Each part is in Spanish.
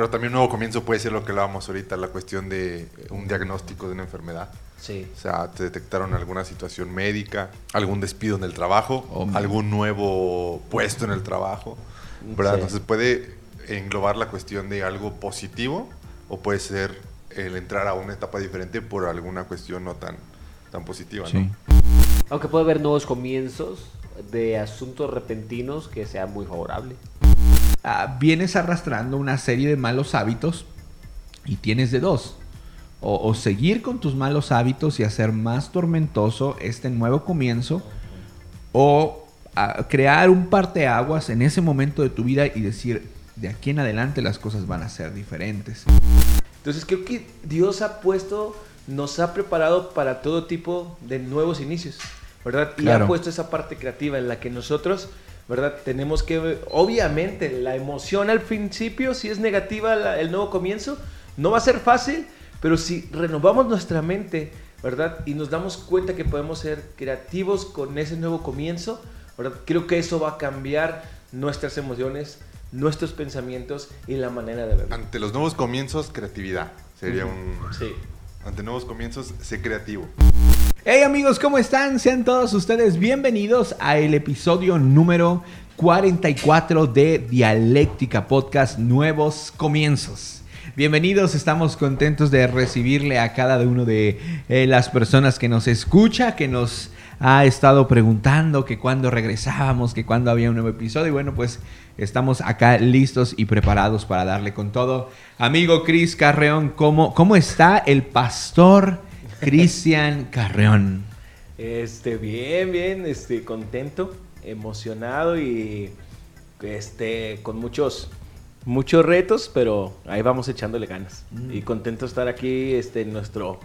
Pero también un nuevo comienzo puede ser lo que hablábamos ahorita, la cuestión de un diagnóstico de una enfermedad. Sí. O sea, te detectaron alguna situación médica, algún despido en el trabajo, Oh, algún nuevo puesto en el trabajo. ¿Verdad? Sí. Entonces puede englobar la cuestión de algo positivo o puede ser el entrar a una etapa diferente por alguna cuestión no tan, tan positiva. ¿no? Sí. Aunque puede haber nuevos comienzos de asuntos repentinos que sea muy favorable. Ah, vienes arrastrando una serie de malos hábitos y tienes de dos. O, o seguir con tus malos hábitos y hacer más tormentoso este nuevo comienzo, o ah, crear un parteaguas en ese momento de tu vida y decir, de aquí en adelante las cosas van a ser diferentes. Entonces creo que Dios ha puesto, nos ha preparado para todo tipo de nuevos inicios, ¿verdad? Y Claro. ha puesto esa parte creativa en la que nosotros, ¿verdad? Tenemos que, obviamente, la emoción al principio, si es negativa la- el nuevo comienzo, no va a ser fácil, pero si renovamos nuestra mente, ¿verdad? Y nos damos cuenta que podemos ser creativos con ese nuevo comienzo, ¿verdad? Creo que eso va a cambiar nuestras emociones, nuestros pensamientos y la manera de ver. Ante los nuevos comienzos, creatividad. Sería un... Sí. Ante nuevos comienzos, sé creativo. Hey amigos, ¿cómo están? Sean todos ustedes bienvenidos a el episodio número 44 de Dialéctica Podcast Nuevos Comienzos. Bienvenidos, estamos contentos de recibirle a cada uno de eh, las personas que nos escucha, que nos ha estado preguntando que cuándo regresábamos, que cuándo había un nuevo episodio. Y bueno, pues estamos acá listos y preparados para darle con todo. Amigo Cris Carreón, ¿cómo, ¿cómo está el pastor Cristian Carreón? Este, bien, bien, este, contento, emocionado y este, con muchos, muchos retos, pero ahí vamos echándole ganas. Mm. Y contento de estar aquí, este, en nuestro,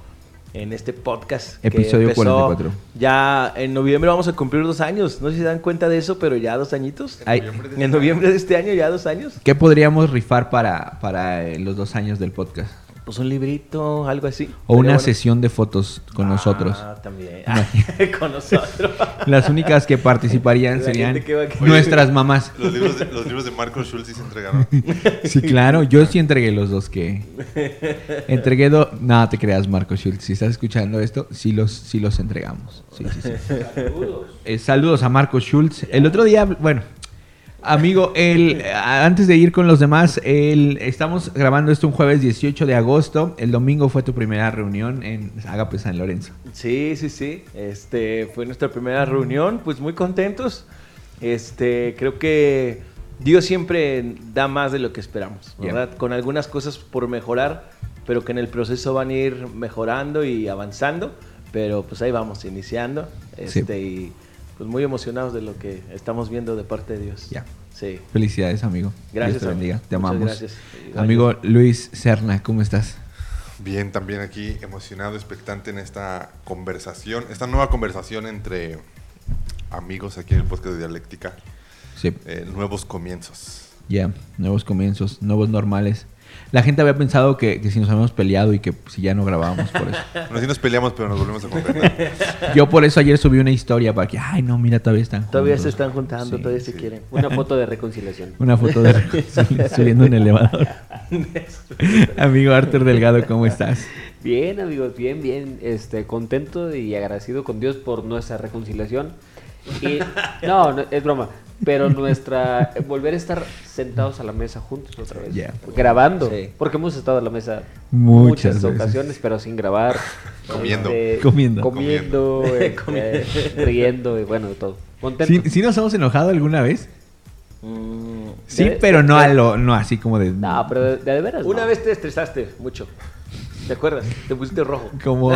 en este podcast. Episodio 44. Ya en noviembre vamos a cumplir dos años. No sé si se dan cuenta de eso, pero ya dos añitos. Ay, En noviembre de este año ya dos años. ¿Qué podríamos rifar para, para eh, los dos años del podcast? Pues un librito, algo así. O una bueno. sesión de fotos con nosotros. Ah, también. con nosotros. Las únicas que participarían La serían nuestras mamás. Los libros de, los libros de Marco Schultz sí se entregaron. Sí, claro. Yo sí entregué los dos que... Entregué dos... No, te creas, Marco Schultz. Si estás escuchando esto, sí los, sí los entregamos. Sí, sí, sí. Saludos. Eh, saludos a Marco Schultz. El otro día, bueno, amigo, el, antes de ir con los demás, el, estamos grabando esto un jueves 18 de agosto. El domingo fue tu primera reunión en Agape San Lorenzo. Sí, sí, sí. Este fue nuestra primera reunión, pues muy contentos. Este, creo que Dios siempre da más de lo que esperamos, Yeah. ¿verdad? Con algunas cosas por mejorar, pero que en el proceso van a ir mejorando y avanzando. Pero pues ahí vamos, iniciando. Sí. Este, y pues muy emocionados de lo que estamos viendo de parte de Dios. Ya. Sí. Felicidades, amigo. Gracias, Dios te bendiga. amigo. Te Muchas amamos. gracias. Amigo Luis Serna, ¿cómo estás? Bien, también aquí emocionado, expectante en esta conversación, esta nueva conversación entre amigos aquí en el podcast de Dialéctica, Sí. eh, nuevos comienzos. Ya, nuevos comienzos, nuevos normales. La gente había pensado que, que si nos habíamos peleado y que si ya no grabábamos por eso. Bueno, sí nos peleamos, pero nos volvemos a concretar. Yo por eso ayer subí una historia para que, ay, no, mira, todavía están Todavía se juntos". están juntando, Sí, todavía se sí. quieren. Una foto de reconciliación. Una foto de subiendo en el elevador. Amigo Arthur Delgado, ¿cómo estás? Bien, amigos, bien, bien. Este, contento y agradecido con Dios por nuestra reconciliación. Y, no, no, es broma. Pero nuestra. Volver a estar sentados a la mesa juntos otra vez. Grabando. Sí. Porque hemos estado a la mesa Muchas muchas, veces. ocasiones, pero sin grabar. Comiendo. Este, Comiendo. Comiendo. este, riendo y bueno, de todo. Contento. ¿Sí, sí nos hemos enojado alguna vez? Mm, Sí, de- pero no de- a lo, no así como de... No, pero de, de veras. Una no. vez te estresaste mucho. ¿Te acuerdas? Te pusiste rojo. Como...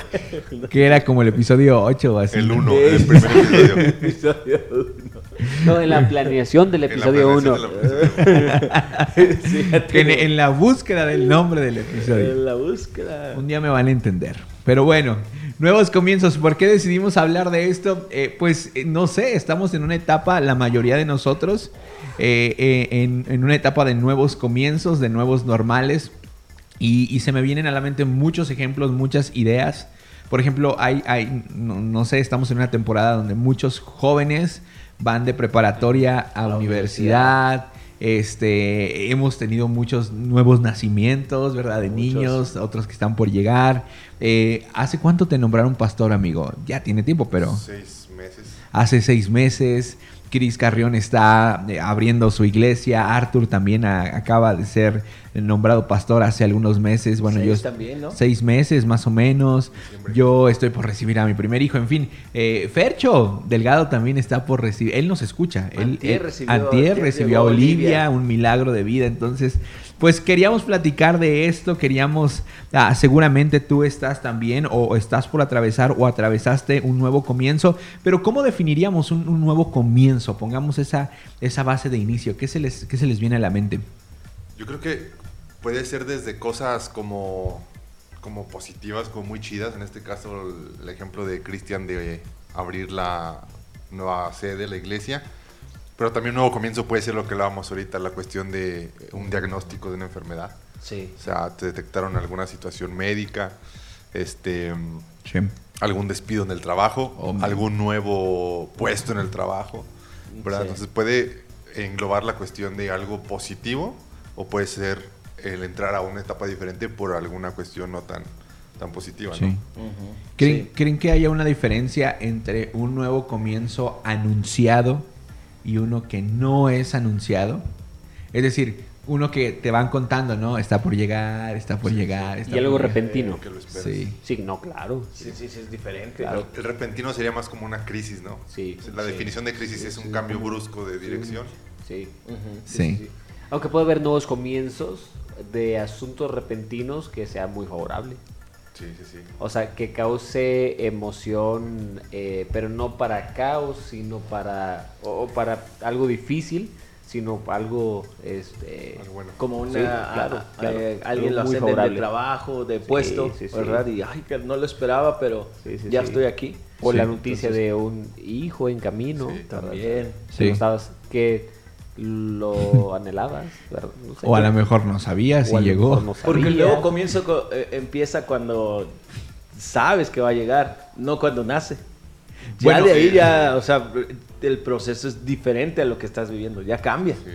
que era como el episodio 8 o así. El ¿no? 1, el primer episodio. Episodio uno. No, en la planeación del episodio 1. planeación de la- Sí, ya Que en, en la búsqueda del nombre del episodio. En la búsqueda. Un día me van a entender. Pero bueno, nuevos comienzos. ¿Por qué decidimos hablar de esto? Eh, pues eh, no sé, estamos en una etapa, la mayoría de nosotros, eh, eh, en, en una etapa de nuevos comienzos, de nuevos normales. Y, y se me vienen a la mente muchos ejemplos, muchas ideas. Por ejemplo, hay, hay no, no sé, estamos en una temporada donde muchos jóvenes van de preparatoria a la universidad. Este, hemos tenido muchos nuevos nacimientos, ¿verdad? De Muchos. niños, otros que están por llegar. Eh, ¿Hace cuánto te nombraron pastor, amigo? Ya tiene tiempo, pero Seis meses. hace seis meses. Cris Carrión está eh, abriendo su iglesia. Arthur también a- acaba de ser nombrado pastor hace algunos meses. Bueno, Seis yo también, ¿no? seis meses más o menos. Yo estoy por recibir a mi primer hijo. En fin, eh, Fercho Delgado también está por recibir. Él nos escucha. Él, Antier él- recibió- antier a a Olivia, Olivia. un milagro de vida. Entonces, pues queríamos platicar de esto. Queríamos, ah, seguramente tú estás también o estás por atravesar o atravesaste un nuevo comienzo. Pero ¿cómo definiríamos un, nuevo comienzo? Pongamos esa, esa base de inicio. ¿Qué se, les, ¿Qué se les viene a la mente? Yo creo que puede ser desde cosas como, como positivas, como muy chidas. En este caso, el, el ejemplo de Cristian de abrir la nueva sede de la iglesia. Pero también un nuevo comienzo puede ser lo que hablábamos ahorita, la cuestión de un diagnóstico de una enfermedad. Sí. O sea, te detectaron alguna situación médica, este, Sí. algún despido en el trabajo, Oh, algún nuevo puesto en el trabajo, ¿verdad? Sí. Entonces puede englobar la cuestión de algo positivo o puede ser el entrar a una etapa diferente por alguna cuestión no tan, tan positiva, Sí. ¿no? Ujú. ¿Creen, Sí. creen que haya una diferencia entre un nuevo comienzo anunciado y uno que no es anunciado? Es decir, uno que te van contando, ¿no? Está por llegar, está por llegar. Está Y algo llegar. repentino. Que lo esperas. Sí. Sí, no, claro. Sí, sí, sí, es diferente. Claro. El repentino sería más como una crisis, ¿no? Sí. La Sí. definición de crisis es un cambio brusco de dirección. Sí. Ujú. Sí. Aunque puede haber nuevos comienzos de asuntos repentinos que sea muy favorable. Sí, sí, sí. O sea, que cause emoción, eh, pero no para caos, sino para, o para algo difícil, sino algo, este, Algo bueno. Como una, Sí, claro, a- claro. eh, alguien lo ascenden de trabajo, de puesto, sí, sí. ¿verdad? Y ay, que no lo esperaba, pero Sí, sí, ya sí. estoy aquí. O Sí, la noticia entonces- de un hijo en camino. También. Sí. no estabas, que lo anhelabas, ¿verdad? No sé. O a lo mejor no sabías y llegó. Porque nuevo comienzo co- eh, empieza cuando sabes que va a llegar, no cuando nace. Ya Bueno, de ahí sí. ya, o sea, el proceso es diferente a lo que estás viviendo, ya cambia. Sí.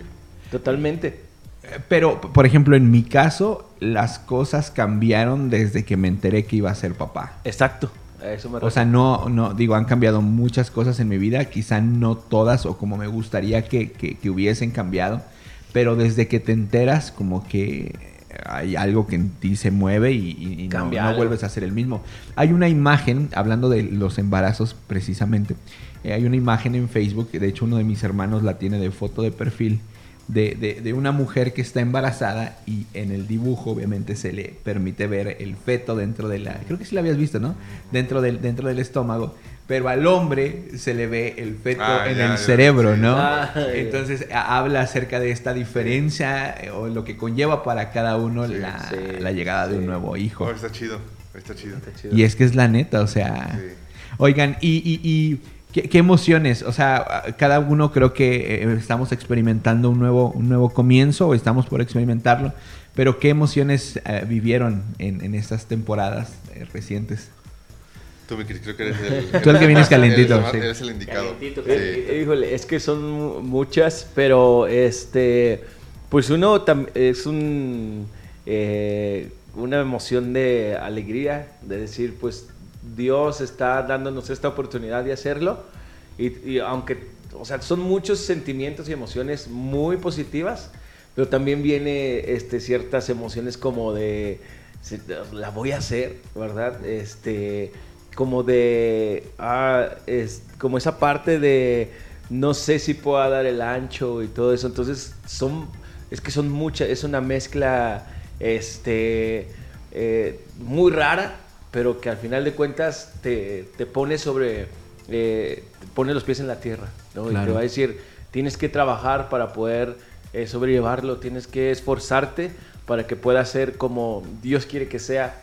Totalmente. Eh, Pero, por ejemplo, en mi caso, las cosas cambiaron desde que me enteré que iba a ser papá. Exacto. A eso me O sea, no, no, digo, han cambiado muchas cosas en mi vida, quizá no todas o como me gustaría que, que- que hubiesen cambiado, pero desde que te enteras como que hay algo que en ti se mueve y, y- no, vuelves a ser el mismo. Hay una imagen, hablando de los embarazos precisamente, eh, hay una imagen en Facebook, que de hecho uno de mis hermanos la tiene de foto de perfil, de, de- de una mujer que está embarazada y en el dibujo obviamente se le permite ver el feto dentro de la... Creo que sí la habías visto, ¿no? Dentro del, dentro del estómago. Pero al hombre se le ve el feto Ah, en ya, el ya, cerebro, sí. ¿no? Ah. Entonces habla acerca de esta diferencia eh, o lo que conlleva para cada uno Sí, la, sí, la llegada de un nuevo hijo. Oh, está chido, está chido. Está chido. Y es que es la neta, o sea... Sí. Oigan, y, y- y ¿qué, qué emociones? O sea, cada uno creo que eh, estamos experimentando un nuevo, un nuevo comienzo o estamos por experimentarlo, pero ¿qué emociones eh, vivieron en, en estas temporadas eh, recientes? Tú, Cris, creo que eres el... Tú el que vienes calentito, Eres, sí. eres el indicado. Calentito, Sí. Híjole, es que son mu- muchas, pero este, pues uno es un, eh, una emoción de alegría, de decir, pues Dios está dándonos esta oportunidad de hacerlo. Y, aunque, o sea, son muchos sentimientos y emociones muy positivas, pero también viene este, ciertas emociones como de, la voy a hacer, ¿verdad? Este, como de, ah, es, como esa parte de, no sé si pueda dar el ancho y todo eso. Entonces, son, es que son muchas, es una mezcla, este, eh, muy rara, pero que al final de cuentas te, te pone sobre, eh, te pone los pies en la tierra, ¿no? Y Claro. te va a decir, tienes que trabajar para poder eh, sobrellevarlo, tienes que esforzarte para que pueda ser como Dios quiere que sea.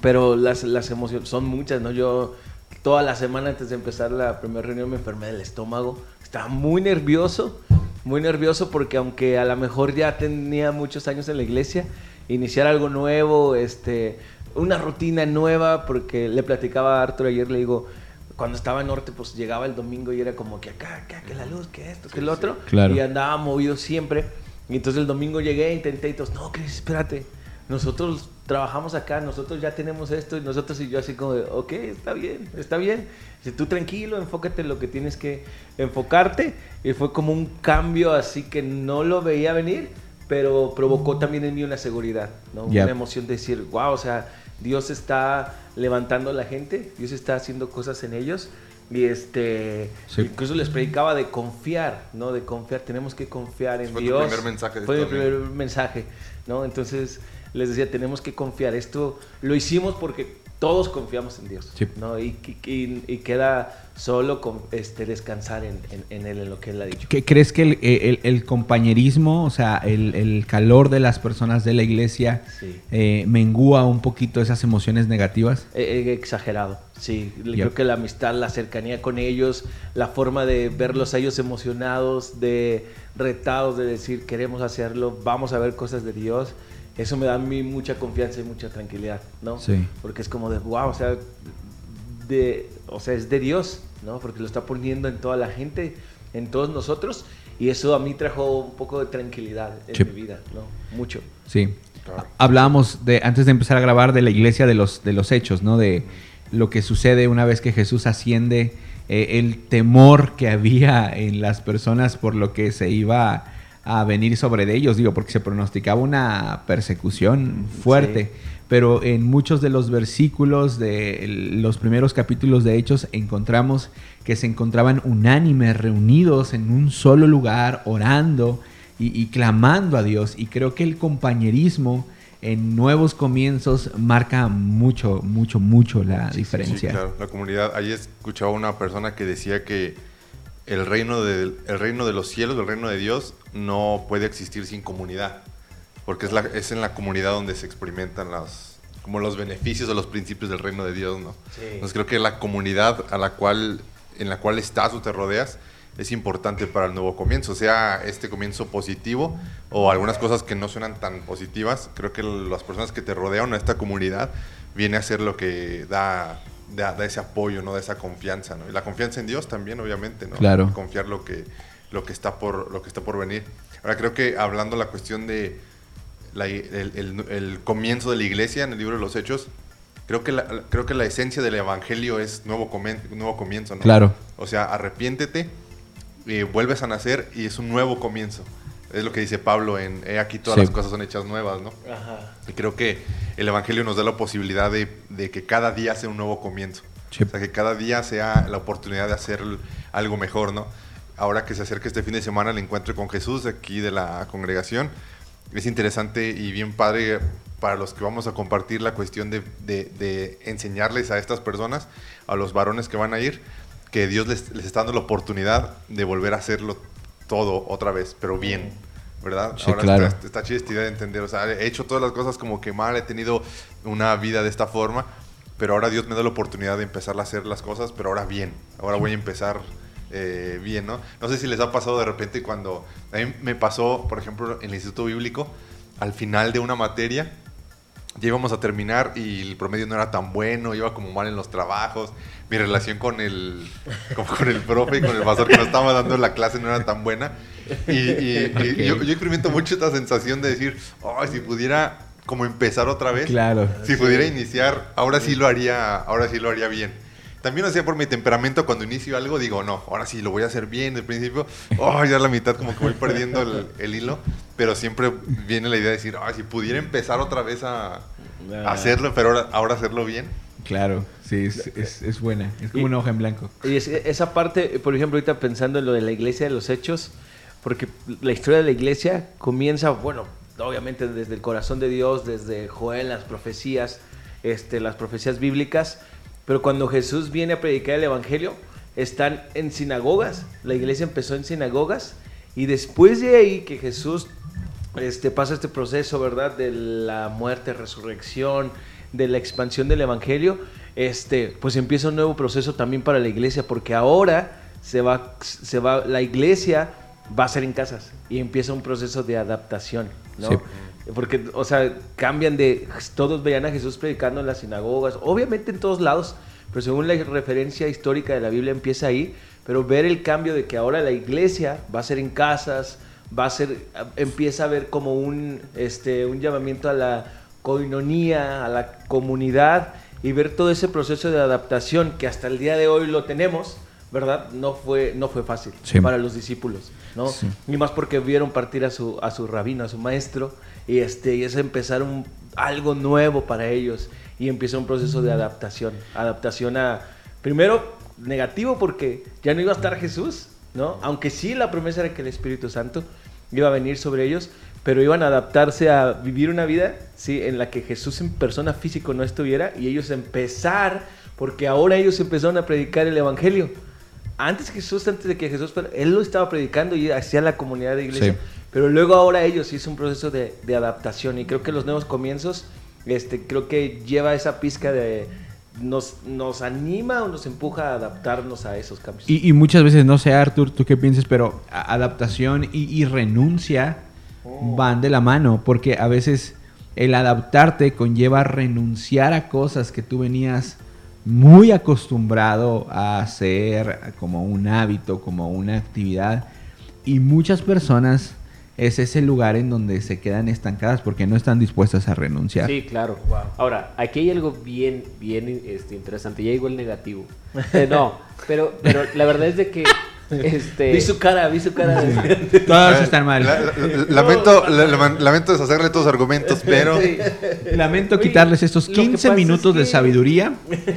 Pero las, las emociones son muchas, ¿no? Yo toda la semana antes de empezar la primera reunión me enfermé del estómago. Estaba muy nervioso, muy nervioso porque aunque a lo mejor ya tenía muchos años en la iglesia, iniciar algo nuevo, este, una rutina nueva, porque le platicaba a Arthur ayer, le digo, cuando estaba en norte, pues llegaba el domingo y era como que acá, acá, que la luz, que esto, que el otro. Claro. Y andaba movido siempre. Y entonces el domingo llegué, intenté y todos, no, Cris, espérate. Nosotros trabajamos acá, nosotros ya tenemos esto y nosotros y yo así como de, ok, está bien, está bien. Si tú tranquilo, enfócate en lo que tienes que enfocarte. Y fue como un cambio así que no lo veía venir, pero provocó también en mí una seguridad, ¿no? Yep. Una emoción de decir, wow, o sea, Dios está levantando a la gente, Dios está haciendo cosas en ellos. Y este, Sí. incluso les predicaba de confiar, ¿no? De confiar, tenemos que confiar en Fue Dios. primer mensaje de Fue mi primer mensaje, ¿no? Entonces les decía, tenemos que confiar. Esto lo hicimos porque todos confiamos en Dios, Sí. ¿no? Y, y- y queda solo con, este, descansar en, en- en Él, en lo que Él ha dicho. ¿Qué crees que el, el- el compañerismo, o sea, el, el calor de las personas de la iglesia Sí. eh, mengúa un poquito esas emociones negativas? Eh, eh, exagerado, sí. Yep. Creo que la amistad, la cercanía con ellos, la forma de verlos a ellos emocionados, de retados, de decir queremos hacerlo, vamos a ver cosas de Dios, eso me da a mí mucha confianza y mucha tranquilidad, ¿no? Sí. Porque es como de, wow, o sea, de, o sea, es de Dios, ¿no? Porque lo está poniendo en toda la gente, en todos nosotros, y eso a mí trajo un poco de tranquilidad en Sí. mi vida, ¿no? Mucho. Sí. Claro. Hablábamos de, antes de empezar a grabar, de la iglesia de los, de los hechos, ¿no? De lo que sucede una vez que Jesús asciende, eh, el temor que había en las personas por lo que se iba a venir sobre de ellos, digo, porque se pronosticaba una persecución fuerte. Sí. Pero en muchos de los versículos de los primeros capítulos de Hechos encontramos que se encontraban unánimes, reunidos en un solo lugar, orando y, y clamando a Dios. Y creo que el compañerismo en nuevos comienzos marca mucho, mucho, mucho la diferencia. Sí, claro, la comunidad. Ahí escuchaba una persona que decía que el reino, de, el reino de los cielos, el reino de Dios, no puede existir sin comunidad. Porque es, la, es en la comunidad donde se experimentan las, como los beneficios o los principios del reino de Dios, ¿no? Sí. Entonces creo que la comunidad a la cual, en la cual estás o te rodeas es importante para el nuevo comienzo, sea este comienzo positivo o algunas cosas que no suenan tan positivas. Creo que las personas que te rodean, esta comunidad, viene a ser lo que da, da, da ese apoyo, ¿no? Da esa confianza, ¿no? Y la confianza en Dios también, obviamente, ¿no? Claro. Confiar lo que, lo que, está, por, lo que está por venir. Ahora creo que hablando la cuestión de la- el, el- el comienzo de la iglesia en el libro de los Hechos, creo que la, creo que la esencia del evangelio es nuevo, comen- nuevo comienzo, ¿no? Claro. O sea, arrepiéntete, eh, vuelves a nacer y es un nuevo comienzo. Es lo que dice Pablo en aquí todas Sí. las cosas son hechas nuevas, ¿no? Ajá. Y creo que el Evangelio nos da la posibilidad de, de que cada día sea un nuevo comienzo. Sí. O sea, que cada día sea la oportunidad de hacer algo mejor, ¿no? Ahora que se acerca este fin de semana el encuentro con Jesús de aquí de la congregación, es interesante y bien padre para los que vamos a compartir la cuestión de, de- de enseñarles a estas personas, a los varones que van a ir, que Dios les, les está dando la oportunidad de volver a hacerlo todo otra vez, pero bien, ¿verdad? Sí, claro. está, está chida esta idea de entender, o sea, he hecho todas las cosas como que mal, he tenido una vida de esta forma, pero ahora Dios me da la oportunidad de empezar a hacer las cosas, pero ahora bien, ahora voy a empezar eh, bien, ¿no? No sé si les ha pasado de repente cuando, a mí me pasó, por ejemplo, en el Instituto Bíblico, al final de una materia, ya íbamos a terminar y el promedio no era tan bueno, iba como mal en los trabajos, mi relación con el, con, con el profe y con el pastor que nos estaba dando la clase no era tan buena. Y, y- y yo, yo experimento mucho esta sensación de decir, "Ay, si pudiera como empezar otra vez, Claro. si pudiera iniciar, ahora sí lo haría, ahora sí lo haría bien. También hacía por mi temperamento cuando inicio algo, digo, no, ahora sí lo voy a hacer bien del principio. Oh, ya a la mitad como que voy perdiendo el, el hilo, pero siempre viene la idea de decir, ay, si pudiera empezar otra vez a, a hacerlo, pero ahora, ahora hacerlo bien. Claro, sí, es, es- es buena. Es como Y- una hoja en blanco. Y es- esa parte, por ejemplo, ahorita pensando en lo de la iglesia de los hechos, porque la historia de la iglesia comienza, bueno, obviamente desde el corazón de Dios, desde Joel, las profecías, este, las profecías bíblicas, pero cuando Jesús viene a predicar el Evangelio, están en sinagogas, la iglesia empezó en sinagogas, y después de ahí que Jesús este, pasa este proceso, ¿verdad? De la muerte, resurrección, de la expansión del Evangelio, este, pues empieza un nuevo proceso también para la iglesia, porque ahora se va, se va, la iglesia va a ser en casas y empieza un proceso de adaptación, ¿no? Sí. Porque, o sea, cambian de, todos veían a Jesús predicando en las sinagogas, obviamente en todos lados, pero según la referencia histórica de la Biblia empieza ahí, pero ver el cambio de que ahora la iglesia va a ser en casas, va a ser, empieza a ver como un, este, un llamamiento a la coinonía, a la comunidad y ver todo ese proceso de adaptación que hasta el día de hoy lo tenemos, ¿verdad? No fue, no fue fácil Sí. para los discípulos, ¿no? Sí. Y más porque vieron partir a su, a su rabino, a su maestro, y, este, y es empezar un, algo nuevo para ellos y empieza un proceso de adaptación. Adaptación a, primero, negativo porque ya no iba a estar Jesús, ¿no? Aunque sí la promesa era que el Espíritu Santo iba a venir sobre ellos, pero iban a adaptarse a vivir una vida, ¿sí? En la que Jesús en persona físico no estuviera y ellos empezar, porque ahora ellos empezaron a predicar el Evangelio. Antes Jesús, antes de que Jesús, él lo estaba predicando y hacía la comunidad de iglesia. Sí. Pero luego ahora ellos hizo un proceso de, de adaptación y creo que los nuevos comienzos, este, creo que lleva esa pizca de... Nos, nos anima o nos empuja a adaptarnos a esos cambios. Y, y muchas veces, no sé, Arthur, tú qué piensas, pero adaptación y, y renuncia van de la mano, porque a veces el adaptarte conlleva renunciar a cosas que tú venías muy acostumbrado a hacer como un hábito, como una actividad, y muchas personas es ese lugar en donde se quedan estancadas porque no están dispuestas a renunciar. Sí, claro. Ahora, aquí hay algo bien, bien este, interesante. Ya llegó el negativo. Eh, no, pero, pero la verdad es de que este, Vi su cara, vi su cara. Todos están mal. La- la- la- lamento, la- la- lamento deshacerle tus argumentos, pero Sí. Lamento Oye, quitarles estos lo que 15 pasa es minutos de sabiduría.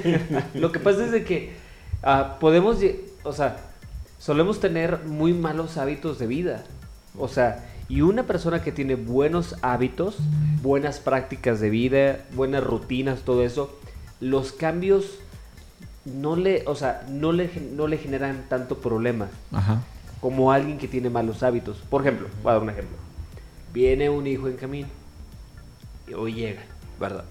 Lo que pasa es de que ah, podemos, o sea, solemos tener muy malos hábitos de vida. O sea, y una persona que tiene buenos hábitos, buenas prácticas de vida, buenas rutinas, todo eso, los cambios no le, o sea, no le, gen- no le generan tanto problema Ajá. como alguien que tiene malos hábitos. Por ejemplo, voy a dar un ejemplo. Viene un hijo en camino. Y hoy llega, ¿verdad?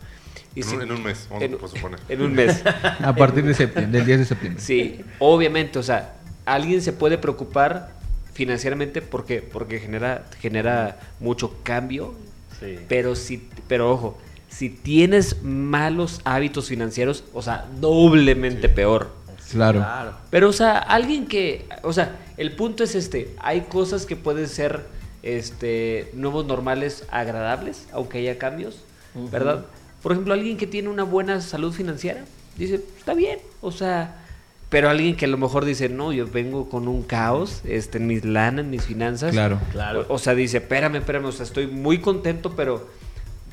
Y en, si- un, en un mes, vamos en- a suponer. en un mes. A partir de septiembre, del 10 de septiembre. Sí, obviamente, o sea, alguien se puede preocupar financieramente ¿por qué? porque genera, genera mucho cambio, Sí. pero si, pero ojo, si tienes malos hábitos financieros, o sea, doblemente peor. Claro. Claro. Pero, o sea, alguien que, o sea, el punto es este, hay cosas que pueden ser, este, nuevos normales agradables, aunque haya cambios. ¿verdad? Por ejemplo, alguien que tiene una buena salud financiera, dice, está bien, o sea, pero alguien que a lo mejor dice, no, yo vengo con un caos, este, en mis lana, en mis finanzas. Claro. Claro. O, o sea, dice, espérame, espérame, o sea, estoy muy contento, pero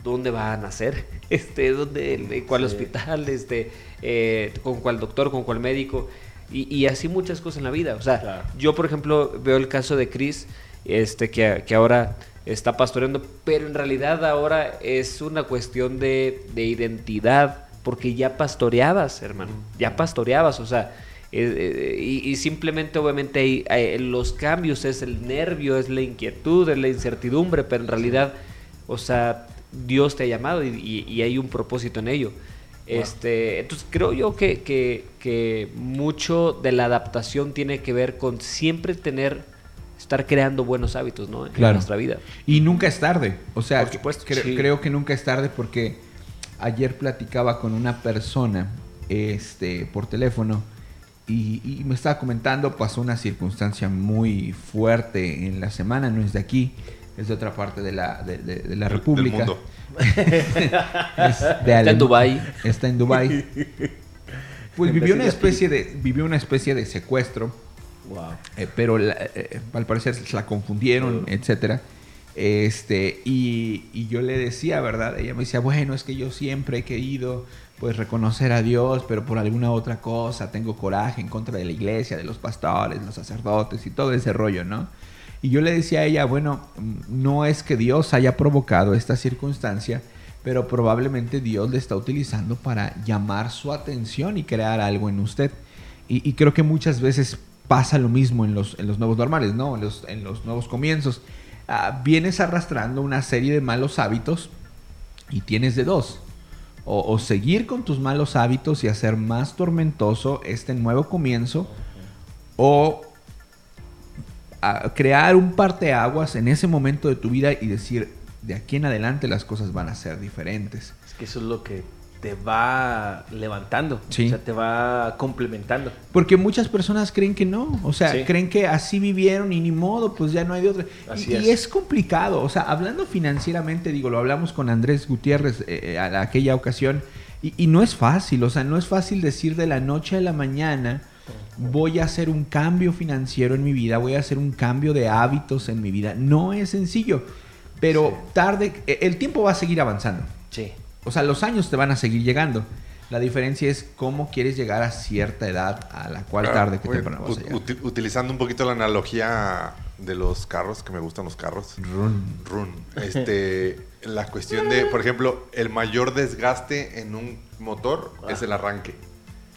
¿dónde va a nacer? Este, ¿dónde, cuál Sí. hospital? Este, eh, con cuál doctor, con cuál médico? Y, y así muchas cosas en la vida. O sea, Claro. yo, por ejemplo, veo el caso de Chris, este, que, que ahora está pastoreando, pero en realidad ahora es una cuestión de, de identidad, porque ya pastoreabas, hermano, ya pastoreabas, o sea, eh, eh, y, y simplemente obviamente hay- hay- los cambios es el nervio, es la inquietud, es la incertidumbre, pero en realidad, o sea, Dios te ha llamado y, y- y hay un propósito en ello. Este, entonces creo yo que, que- que mucho de la adaptación tiene que ver con siempre tener, estar creando buenos hábitos ¿no? en Claro. nuestra vida. Y nunca es tarde. O sea, Por supuesto, cre- sí. creo que nunca es tarde porque ayer platicaba con una persona este, por teléfono y, y me estaba comentando, pasó una circunstancia muy fuerte en la semana, no es de aquí, es de otra parte de la, de, de- de la Del- República. Del mundo. Es de Está en Dubái. Está en Dubai. Pues vivió una especie de vivió una especie de secuestro, Wow. eh, pero la- eh, al parecer se la confundieron, etcétera. Este, y, y yo le decía, ¿verdad? Ella me decía, bueno, es que yo siempre he querido pues reconocer a Dios, pero por alguna otra cosa tengo coraje en contra de la iglesia, de los pastores, los sacerdotes y todo ese rollo, ¿no? Y yo le decía a ella, bueno, no es que Dios haya provocado esta circunstancia, pero probablemente Dios le está utilizando para llamar su atención y crear algo en usted. Y, creo que muchas veces pasa lo mismo en los, en los nuevos normales, ¿no? En los, en los nuevos comienzos. Ah, vienes arrastrando una serie de malos hábitos y tienes de dos. O seguir con tus malos hábitos y hacer más tormentoso este nuevo comienzo, o a crear un parteaguas en ese momento de tu vida y decir, de aquí en adelante las cosas van a ser diferentes. Es que eso es lo que te va levantando, Sí. o sea, te va complementando. Porque muchas personas creen que no, o sea, Sí. creen que así vivieron y ni modo, pues ya no hay de otra. Así y, es. y es complicado, o sea, hablando financieramente, digo, lo hablamos con Andrés Gutiérrez eh, a aquella ocasión, y, y no es fácil, o sea, no es fácil decir de la noche a la mañana, voy a hacer un cambio financiero en mi vida, voy a hacer un cambio de hábitos en mi vida. No es sencillo, pero Sí. tarde, eh, el tiempo va a seguir avanzando. Sí. O sea, los años te van a seguir llegando. La diferencia es cómo quieres llegar a cierta edad a la cual Claro, tarde que oye, temprano vas a llegar. utilizando un poquito la analogía de los carros, que me gustan los carros. Run. Run. Este, la cuestión de, por ejemplo, el mayor desgaste en un motor es el arranque.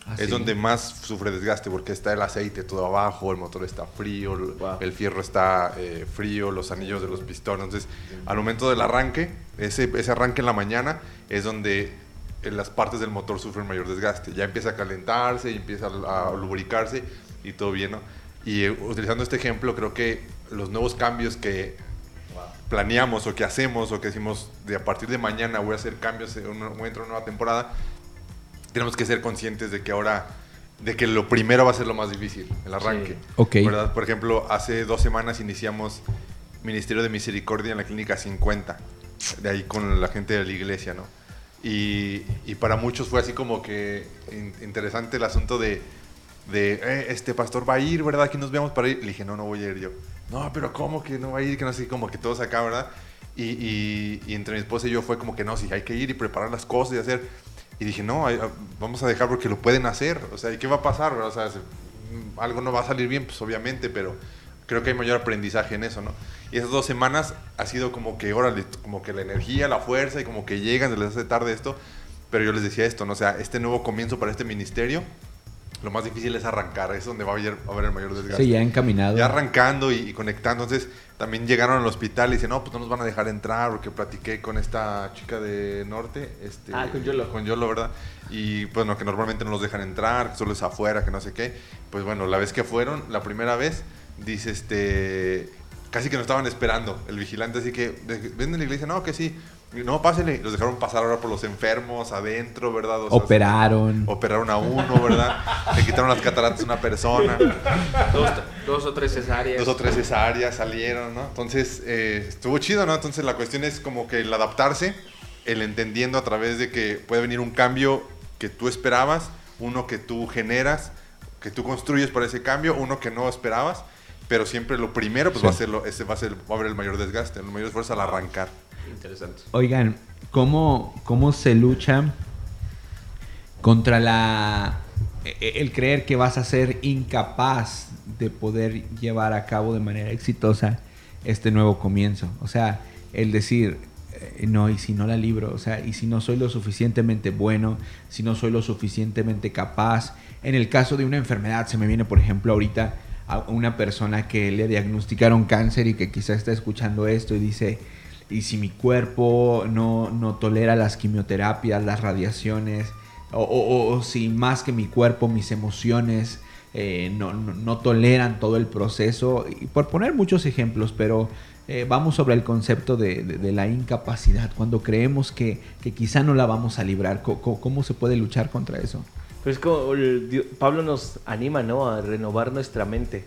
Ah, es sí. donde más sufre desgaste porque está el aceite todo abajo, el motor está frío, el- Wow. el fierro está eh, frío, los anillos de los pistones. Entonces, al momento del arranque, ese, ese arranque en la mañana es donde eh, las partes del motor sufren mayor desgaste. Ya empieza a calentarse y empieza a, a lubricarse y todo bien, ¿no? Y eh, utilizando este ejemplo, creo que los nuevos cambios que planeamos o que hacemos o que decimos de a partir de mañana voy a hacer cambios, en voy a entrar una nueva temporada, tenemos que ser conscientes de que ahora, de que lo primero va a ser lo más difícil, el arranque. Sí. Ok. ¿verdad? Por ejemplo, hace dos semanas iniciamos Ministerio de Misericordia en la Clínica 50, de ahí con la gente de la iglesia, ¿no? Y, y para muchos fue así como que in- interesante el asunto de, de "Eh, este pastor va a ir, ¿verdad? Aquí nos vemos para ir. Le dije, no, no voy a ir yo. No, pero ¿cómo que no va a ir? Que no sé, como que todos acá, ¿verdad? Y, y- y entre mi esposa y yo fue como que no, sí, hay que ir y preparar las cosas y hacer. Y dije, no, hay- vamos a dejar porque lo pueden hacer. O sea, ¿y qué va a pasar? O sea, se- mm, algo no va a salir bien, pues obviamente, pero creo que hay mayor aprendizaje en eso, ¿no? Y esas dos semanas ha sido como que, órale, como que la energía, la fuerza y como que llegan, se les hace tarde esto. Pero yo les decía esto, ¿no? O sea, este nuevo comienzo para este ministerio, lo más difícil es arrancar, es donde va a haber, va a haber el mayor desgaste. Sí, ya encaminado. Ya arrancando y, y conectando. Entonces, también llegaron al hospital y dicen, no, pues no nos van a dejar entrar porque platiqué con esta chica de Norte. Este, Ah, con Yolo. Con Yolo, ¿verdad? Y bueno, que normalmente no los dejan entrar, que solo es afuera, que no sé qué. Pues bueno, la vez que fueron, la primera vez, dice este... Casi que nos estaban esperando, el vigilante, así que, de- ¿ven en la iglesia? No, que sí. No, pásenle. Los dejaron pasar ahora por los enfermos, adentro, ¿verdad? O sea, Operaron. Operaron a uno, ¿verdad? Le quitaron las cataratas a una persona. Dos, dos o tres cesáreas. Dos o tres cesáreas salieron, ¿no? Entonces, eh, estuvo chido, ¿no? Entonces, la cuestión es como que el adaptarse, el entendiendo a través de que puede venir un cambio que tú esperabas, uno que tú generas, que tú construyes para ese cambio, uno que no esperabas, pero siempre lo primero, pues Sí. va a ser, lo, ese va a ser, va a haber el mayor desgaste, el mayor esfuerzo al arrancar. Interesante. Oigan, ¿cómo, ¿cómo se lucha contra la e- el creer que vas a ser incapaz de poder llevar a cabo de manera exitosa este nuevo comienzo? O sea, el decir, eh, no, y si no la libro, o sea, y si no soy lo suficientemente bueno, si no soy lo suficientemente capaz. En el caso de una enfermedad, se me viene, por ejemplo, ahorita a una persona que le diagnosticaron cáncer y que quizá está escuchando esto y dice, y si mi cuerpo no, no tolera las quimioterapias, las radiaciones, o, si más que mi cuerpo, mis emociones eh, no, no- toleran todo el proceso, y por poner muchos ejemplos, pero eh, vamos sobre el concepto de, la incapacidad, cuando creemos que, que quizá no la vamos a librar, co- ¿cómo, se puede luchar contra eso? Pero es como el Dio- Pablo nos anima, ¿no? A renovar nuestra mente.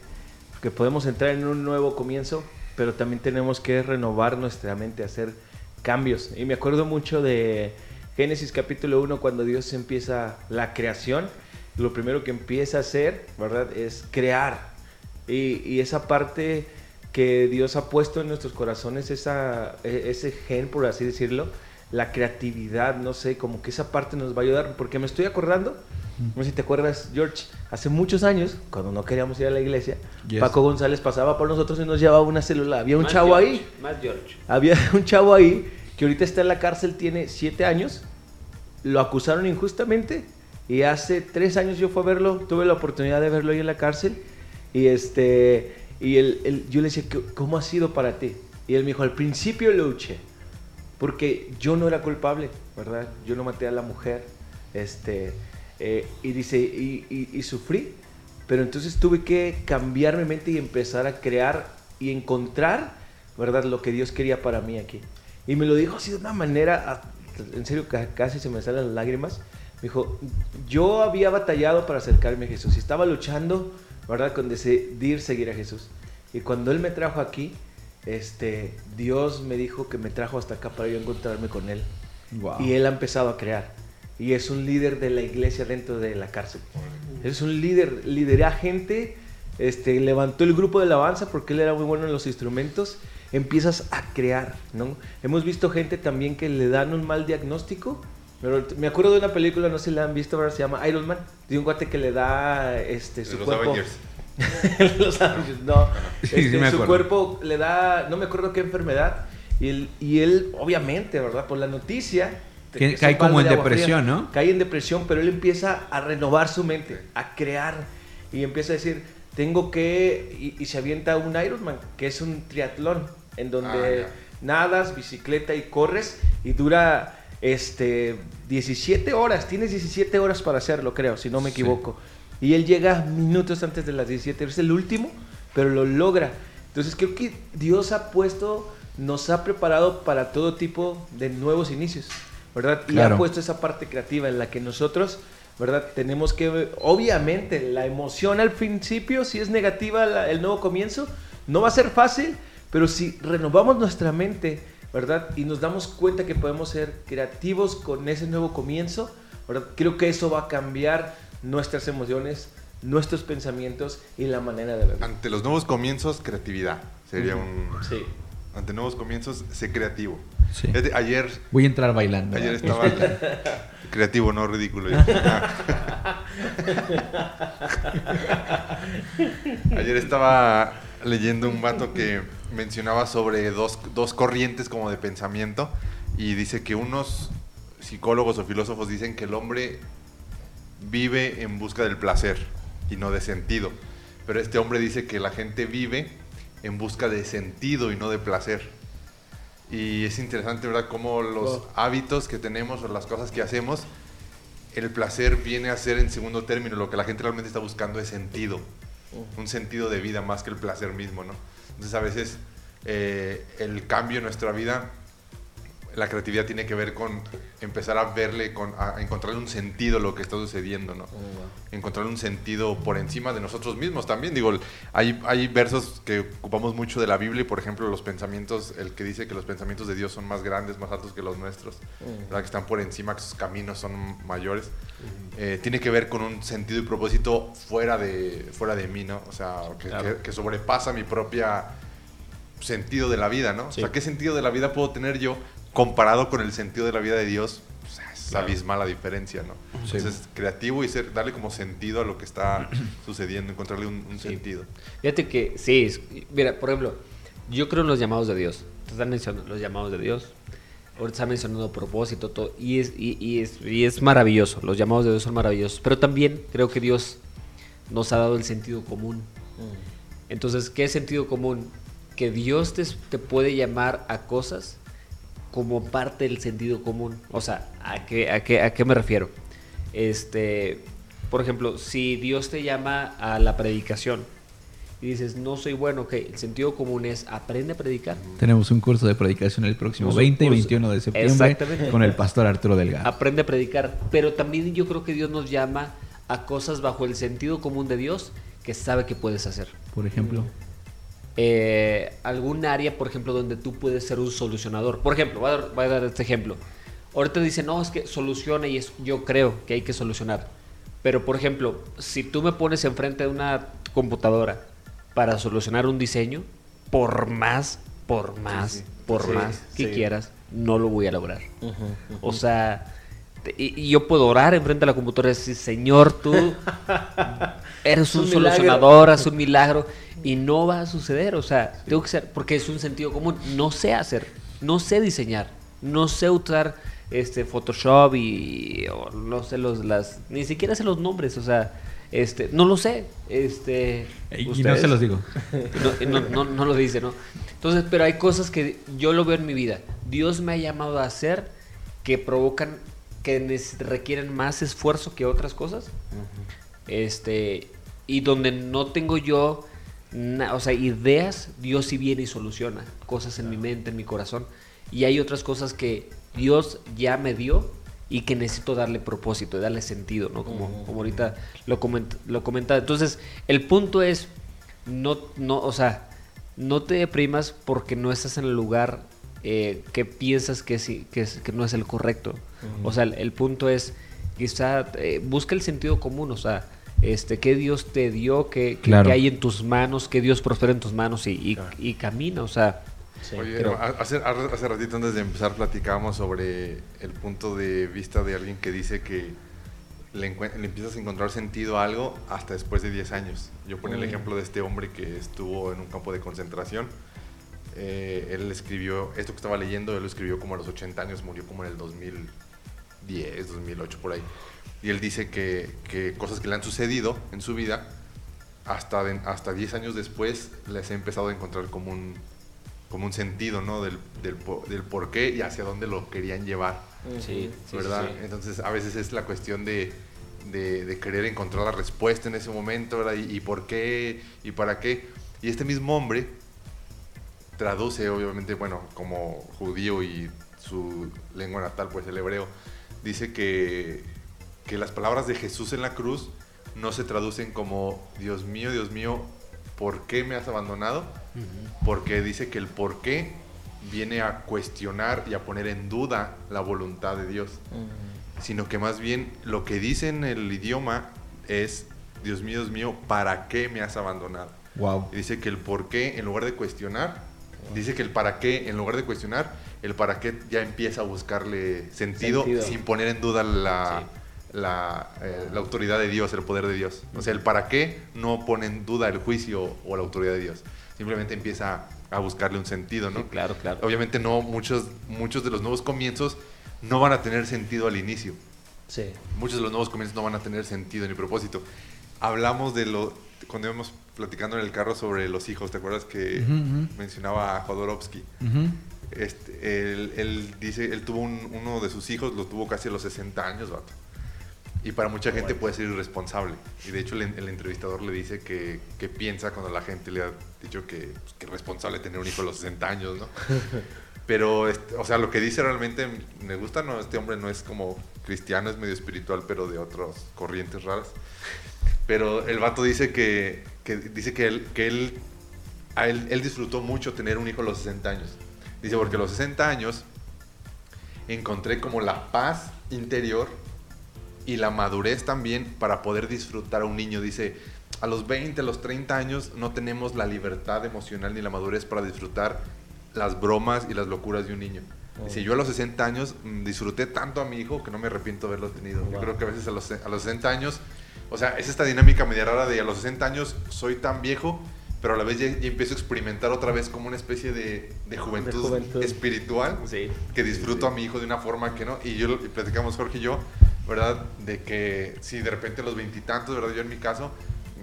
Que podemos entrar en un nuevo comienzo, pero también tenemos que renovar nuestra mente, hacer cambios. Y me acuerdo mucho de Génesis capítulo 1, cuando Dios empieza la creación. Lo primero que empieza a hacer, ¿verdad? Es crear. Y, y esa parte que Dios ha puesto en nuestros corazones, esa, e- ese gen, por así decirlo, la creatividad, no sé, como que esa parte nos va a ayudar, porque me estoy acordando, no sé si te acuerdas, George, hace muchos años, cuando no queríamos ir a la iglesia, Yes. Paco González pasaba por nosotros y nos llevaba una célula. Había un Más chavo George, ahí, Más George. había un chavo ahí que ahorita está en la cárcel, tiene siete años, lo acusaron injustamente y hace tres años yo fui a verlo, tuve la oportunidad de verlo ahí en la cárcel y este y él, él- yo le decía, "¿Qué- ¿cómo ha sido para ti? Y él me dijo, al principio luché, porque yo no era culpable, ¿verdad? Yo no maté a la mujer, este, eh, y dice, y, y- y sufrí, pero entonces tuve que cambiar mi mente y empezar a crear y encontrar, ¿verdad? Lo que Dios quería para mí aquí. Y me lo dijo así de una manera en serio casi se me salen las lágrimas. Me dijo, yo había batallado para acercarme a Jesús y estaba luchando, ¿verdad? Con decidir seguir a Jesús. Y cuando Él me trajo aquí, este, Dios me dijo que me trajo hasta acá para yo encontrarme con Él. Y Él ha empezado a crear. Y es un líder de la iglesia dentro de la cárcel. Es un líder, lidera gente, este, levantó el grupo de alabanza porque Él era muy bueno en los instrumentos. Empiezas a crear, ¿no? Hemos visto gente también que le dan un mal diagnóstico. Pero me acuerdo de una película, no sé si la han visto, ahora se llama Iron Man, de un guate que le da este, su cuerpo. los no. Este, su cuerpo le da, no me acuerdo qué enfermedad. Y él, y él obviamente, ¿verdad? Por la noticia. Que, cae como en depresión, ¿no? Cae en depresión, pero él empieza a renovar su mente, a crear. Y empieza a decir, tengo que. Y, se avienta un Ironman, que es un triatlón, en donde ah, nadas, bicicleta y corres. Y dura este 17 horas. Tienes 17 horas para hacerlo, creo, si no me equivoco. Y él llega minutos antes de las 17, es el último, pero lo logra. Entonces creo que Dios ha puesto, nos ha preparado para todo tipo de nuevos inicios, ¿verdad? Y ha puesto esa parte creativa en la que nosotros, ¿verdad? Tenemos que, obviamente, la emoción al principio, si es negativa el nuevo comienzo, no va a ser fácil, pero si renovamos nuestra mente, ¿verdad? Y nos damos cuenta que podemos ser creativos con ese nuevo comienzo, ¿verdad? Creo que eso va a cambiar nuestras emociones, nuestros pensamientos y la manera de ver. Ante los nuevos comienzos, creatividad. Sería un... Sí. Ante nuevos comienzos, sé creativo. Sí. Ayer... Voy a entrar bailando. Ayer estaba... creativo, no ridículo. Ayer estaba leyendo un vato que mencionaba sobre dos, dos corrientes como de pensamiento y dice que unos psicólogos o filósofos dicen que el hombre vive en busca del placer y no de sentido. Pero este hombre dice que la gente vive en busca de sentido y no de placer. Y es interesante, ¿verdad?, cómo los hábitos que tenemos o las cosas que hacemos, el placer viene a ser en segundo término. Lo que la gente realmente está buscando es sentido. Un sentido de vida más que el placer mismo, ¿no? Entonces a veces eh, el cambio en nuestra vida la creatividad tiene que ver con empezar a verle, con, a encontrarle un sentido a lo que está sucediendo, ¿no? Oh, encontrarle un sentido por encima de nosotros mismos también. Digo, hay, hay versos que ocupamos mucho de la Biblia, y por ejemplo, los pensamientos, el que dice que los pensamientos de Dios son más grandes, más altos que los nuestros, mm. que están por encima, que sus caminos son mayores, eh, tiene que ver con un sentido y propósito fuera de, fuera de mí, ¿no? O sea, que, que sobrepasa mi propia sentido de la vida, ¿no? O sea, ¿qué sentido de la vida puedo tener yo comparado con el sentido de la vida de Dios, pues, es abismal la diferencia, ¿no? Entonces, creativo y ser, darle como sentido a lo que está sucediendo, encontrarle un, sentido. Fíjate que, sí, mira, por ejemplo, yo creo en los llamados de Dios. Te están mencionando los llamados de Dios. Ahorita está mencionando propósito, todo. Y es, y, es, y es maravilloso. Los llamados de Dios son maravillosos. Pero también creo que Dios nos ha dado el sentido común. Mm. Entonces, ¿qué es sentido común? Que Dios te, te puede llamar a cosas como parte del sentido común. O sea, ¿a qué, a qué, a qué me refiero? Este, por ejemplo, si Dios te llama a la predicación y dices, no soy bueno, ok, el sentido común es aprende a predicar. Tenemos un curso de predicación el próximo 20 y 21 de septiembre con el pastor Arturo Delgado. Aprende a predicar, pero también yo creo que Dios nos llama a cosas bajo el sentido común de Dios que sabe que puedes hacer. Por ejemplo. Eh, algún área, por ejemplo, donde tú puedes ser un solucionador. Por ejemplo, voy a dar, este ejemplo. Ahorita dice, no, es que solucione y es, yo creo que hay que solucionar. Pero, por ejemplo, si tú me pones enfrente de una computadora para solucionar un diseño, por más, por más, por más que quieras, no lo voy a lograr. O sea, y, yo puedo orar enfrente de la computadora y decir, Señor, tú eres un, solucionador, haz un milagro. Y no va a suceder. O sea, tengo que ser, porque es un sentido común. No sé hacer, no sé diseñar, no sé usar este Photoshop y no sé los las ni siquiera sé los nombres, o sea, este, no lo sé, este, y no se los digo. No, no, no, lo dice, ¿no? Entonces, pero hay cosas que yo lo veo en mi vida. Dios me ha llamado a hacer que provocan que requieren más esfuerzo que otras cosas. Este, y donde no tengo yo, o sea, ideas, Dios sí viene y soluciona cosas en mi mente, en mi corazón. Y hay otras cosas que Dios ya me dio y que necesito darle propósito, darle sentido, ¿no? Como, como ahorita lo comenta, lo comenta. Entonces, el punto es, no, no, o sea, no te deprimas porque no estás en el lugar eh, que piensas que, sí, que, es- que no es el correcto. O sea, el, el punto es, quizá, eh, busca el sentido común, o sea, este, qué Dios te dio, qué, qué- Claro. qué hay en tus manos, que Dios prospera en tus manos y, y- y camina, o sea, Oye, creo- a- hace, hace ratito antes de empezar platicábamos sobre el punto de vista de alguien que dice que le, le empiezas a encontrar sentido a algo hasta después de 10 años. Yo ponía el Mm. ejemplo de este hombre que estuvo en un campo de concentración. Eh, él escribió, esto que estaba leyendo, él lo escribió como a los 80 años, murió como en el 2010, 2008 por ahí. Y él dice que, que cosas que le han sucedido en su vida, hasta, de- hasta 10 años después les he empezado a encontrar como un, como un sentido, ¿no? Del, del, po- del por qué y hacia dónde lo querían llevar, sí, sí, ¿verdad? sí, sí. Entonces, a veces es la cuestión de, de, de querer encontrar la respuesta en ese momento, ¿verdad? Y, y por qué y para qué. Y este mismo hombre traduce, obviamente, bueno, como judío y su lengua natal, pues el hebreo, dice que, que las palabras de Jesús en la cruz no se traducen como, Dios mío, Dios mío, ¿por qué me has abandonado? Porque dice que el por qué viene a cuestionar y a poner en duda la voluntad de Dios, sino que más bien lo que dice en el idioma es, Dios mío, Dios mío, ¿para qué me has abandonado? Wow. Y dice que el por qué, en lugar de cuestionar, dice que el para qué, en lugar de cuestionar, el para qué ya empieza a buscarle sentido, Sentido. sin poner en duda la, la, eh, la autoridad de Dios, el poder de Dios. O sea, el para qué no pone en duda el juicio o la autoridad de Dios. Simplemente empieza a buscarle un sentido, ¿no? Sí, claro, claro. Obviamente no, muchos, muchos de los nuevos comienzos no van a tener sentido al inicio Sí. muchos de los nuevos comienzos no van a tener sentido ni propósito. Hablamos de lo, cuando íbamos platicando en el carro sobre los hijos, ¿te acuerdas que mencionaba a Jodorowsky? Este, él, él dice, él tuvo un- uno de sus hijos, lo tuvo casi a los 60 años, vato. Y para mucha gente puede ser irresponsable. Y de hecho el, el entrevistador le dice que, que piensa cuando la gente le ha dicho que, pues, que es responsable tener un hijo a los 60 años, ¿no? Pero, este, o sea, lo que dice realmente me gusta, ¿no? Este hombre no es como cristiano, es medio espiritual, pero de otras corrientes raras. Pero el vato dice que, que dice que él, que él, a él, él disfrutó mucho tener un hijo a los 60 años. Dice, porque a los 60 años encontré como la paz interior y la madurez también para poder disfrutar a un niño. Dice, a los 20, a los 30 años no tenemos la libertad emocional ni la madurez para disfrutar las bromas y las locuras de un niño. Dice, yo a los 60 años mm, disfruté tanto a mi hijo que no me arrepiento de haberlo tenido. Yo creo que a veces a los, a los 60 años, o sea, es esta dinámica media rara de a los 60 años soy tan viejo, pero a la vez ya, ya empiezo a experimentar otra vez como una especie de, de juventud, juventud. espiritual Sí. que disfruto a mi hijo de una forma que no. Y yo y platicamos Jorge y yo, ¿verdad? De que si de repente a los veintitantos, ¿verdad? Yo en mi caso,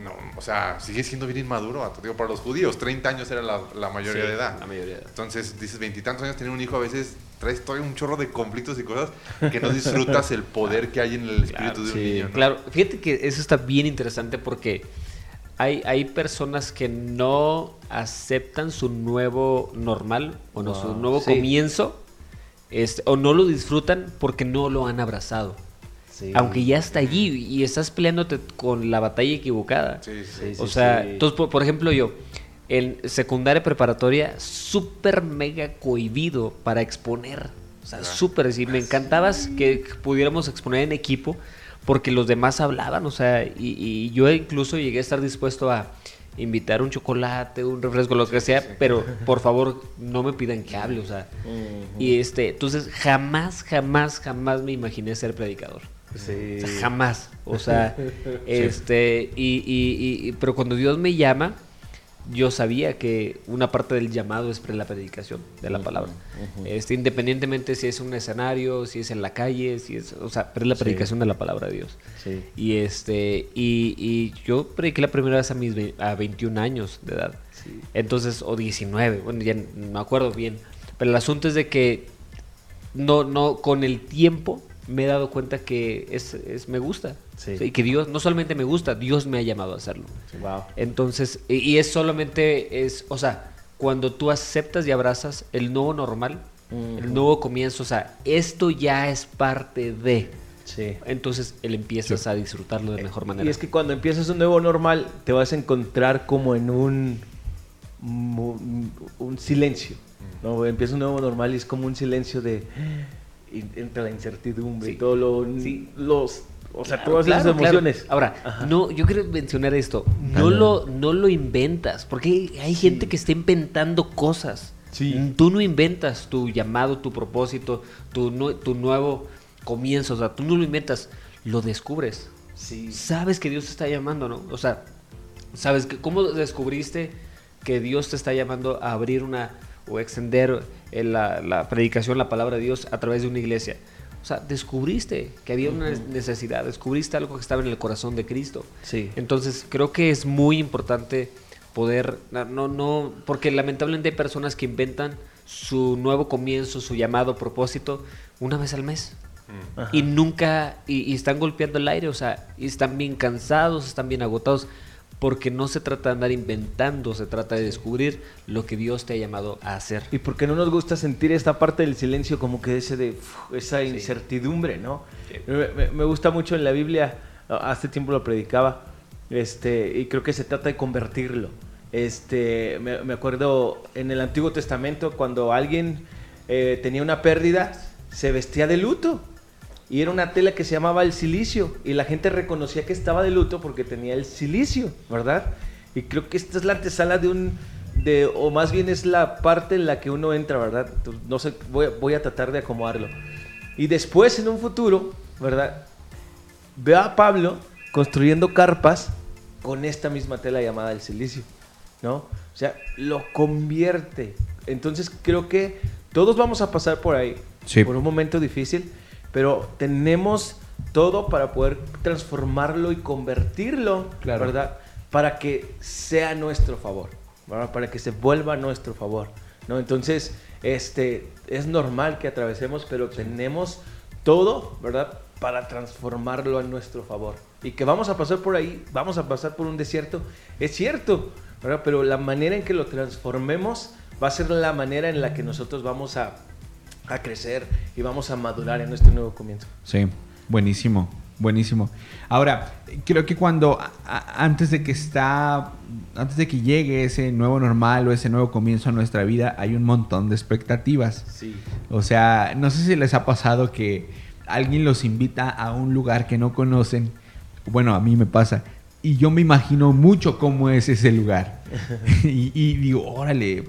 no, o sea, sigue siendo bien inmaduro. Digo, para los judíos, 30 años era la, la mayoría de edad. La mayoría de edad. Entonces, dices, veintitantos años tener un hijo, a veces traes todavía un chorro de conflictos y cosas que no disfrutas el poder que hay en el espíritu Claro, de un sí, niño. ¿no? Claro, fíjate que eso está bien interesante porque hay, hay personas que no aceptan su nuevo normal, o no, su nuevo sí. comienzo, este, o no lo disfrutan porque no lo han abrazado. Sí. Aunque ya está allí y estás peleándote con la batalla equivocada. Sí, sí. O sea, sí. entonces, por, por ejemplo, yo, en secundaria preparatoria, súper mega cohibido para exponer. O sea, Ya. súper, sí, me encantaba que pudiéramos exponer en equipo porque los demás hablaban, o sea, y, y yo incluso llegué a estar dispuesto a invitar un chocolate, un refresco, lo que sea, pero por favor no me pidan que hable, o sea. Y este, entonces jamás, jamás, jamás me imaginé ser predicador. Sí. O sea, jamás. O sea, este, y, y- y- pero cuando Dios me llama, yo sabía que una parte del llamado es la predicación de la palabra. este, independientemente si es un escenario, si es en la calle, si es, o sea, pre la Sí. predicación de la palabra de Dios. Sí. Y este, y, y yo prediqué la primera vez a mis a 21 años de edad. Sí. Entonces, o 19, bueno, ya no me acuerdo bien. Pero el asunto es de que no, no, con el tiempo me he dado cuenta que es, es- me gusta. Sí. Y que Dios, no solamente me gusta, Dios me ha llamado a hacerlo. Wow. Entonces, y, y es solamente, es, o sea, cuando tú aceptas y abrazas el nuevo normal, El nuevo comienzo, o sea, esto ya es parte de. Sí. Entonces él empiezas a disfrutarlo de mejor manera. Y es que cuando empiezas un nuevo normal, te vas a encontrar como en un, un silencio. ¿no? Empieza un nuevo normal y es como un silencio de. Entra la incertidumbre y todo lo. Sí. Los, o sea, Claro, todas esas claro, claro. emociones. Ahora, Ajá. no, yo quiero mencionar esto. No lo, no lo inventas, porque hay, gente que está inventando cosas. Sí. Tú no inventas tu llamado, tu propósito, tu, tu nuevo comienzo. O sea, tú no lo inventas, lo descubres. Sí. Sabes que Dios te está llamando, ¿no? O sea, sabes que cómo descubriste que Dios te está llamando a abrir una o extender la, la predicación, la palabra de Dios a través de una iglesia. O sea, descubriste que había una necesidad, descubriste algo que estaba en el corazón de Cristo. Sí. Entonces, creo que es muy importante poder, no, no, no, porque lamentablemente hay personas que inventan su nuevo comienzo, su llamado propósito, una vez al mes. Ajá. Y nunca, y, y están golpeando el aire, o sea, y están bien cansados, están bien agotados, porque no se trata de andar inventando, se trata de descubrir lo que Dios te ha llamado a hacer. Y porque no nos gusta sentir esta parte del silencio como que ese de uf, esa incertidumbre, ¿no? Me, me- me gusta mucho en la Biblia, hace tiempo lo predicaba, este, y creo que se trata de convertirlo. Este, me, me acuerdo en el Antiguo Testamento cuando alguien eh, tenía una pérdida, se vestía de luto. Y era una tela que se llamaba el silicio. Y la gente reconocía que estaba de luto porque tenía el silicio, ¿verdad? Y creo que esta es la antesala de un... De, o más bien es la parte en la que uno entra, ¿verdad? No sé, voy, a- voy a tratar de acomodarlo. Y después, en un futuro, ¿verdad? Veo a Pablo construyendo carpas con esta misma tela llamada el silicio, ¿no? O sea, lo convierte. Entonces creo que todos vamos a pasar por ahí, Sí. por un momento difícil, pero tenemos todo para poder transformarlo y convertirlo, Claro. ¿verdad? Para que sea a nuestro favor, ¿verdad? Para que se vuelva a nuestro favor, ¿no? Entonces, este, es normal que atravesemos, pero tenemos todo, ¿verdad? Para transformarlo a nuestro favor. Y que vamos a pasar por ahí, vamos a pasar por un desierto, es cierto, ¿verdad? Pero la manera en que lo transformemos va a ser la manera en la que nosotros vamos a, a crecer y vamos a madurar en nuestro nuevo comienzo. Sí, buenísimo, buenísimo. Ahora, creo que cuando a- antes de que está, antes de que llegue ese nuevo normal o ese nuevo comienzo a nuestra vida, hay un montón de expectativas. Sí. O sea, no sé si les ha pasado que alguien los invita a un lugar que no conocen. Bueno, a mí me pasa. Y yo me imagino mucho cómo es ese lugar. y, y digo, órale,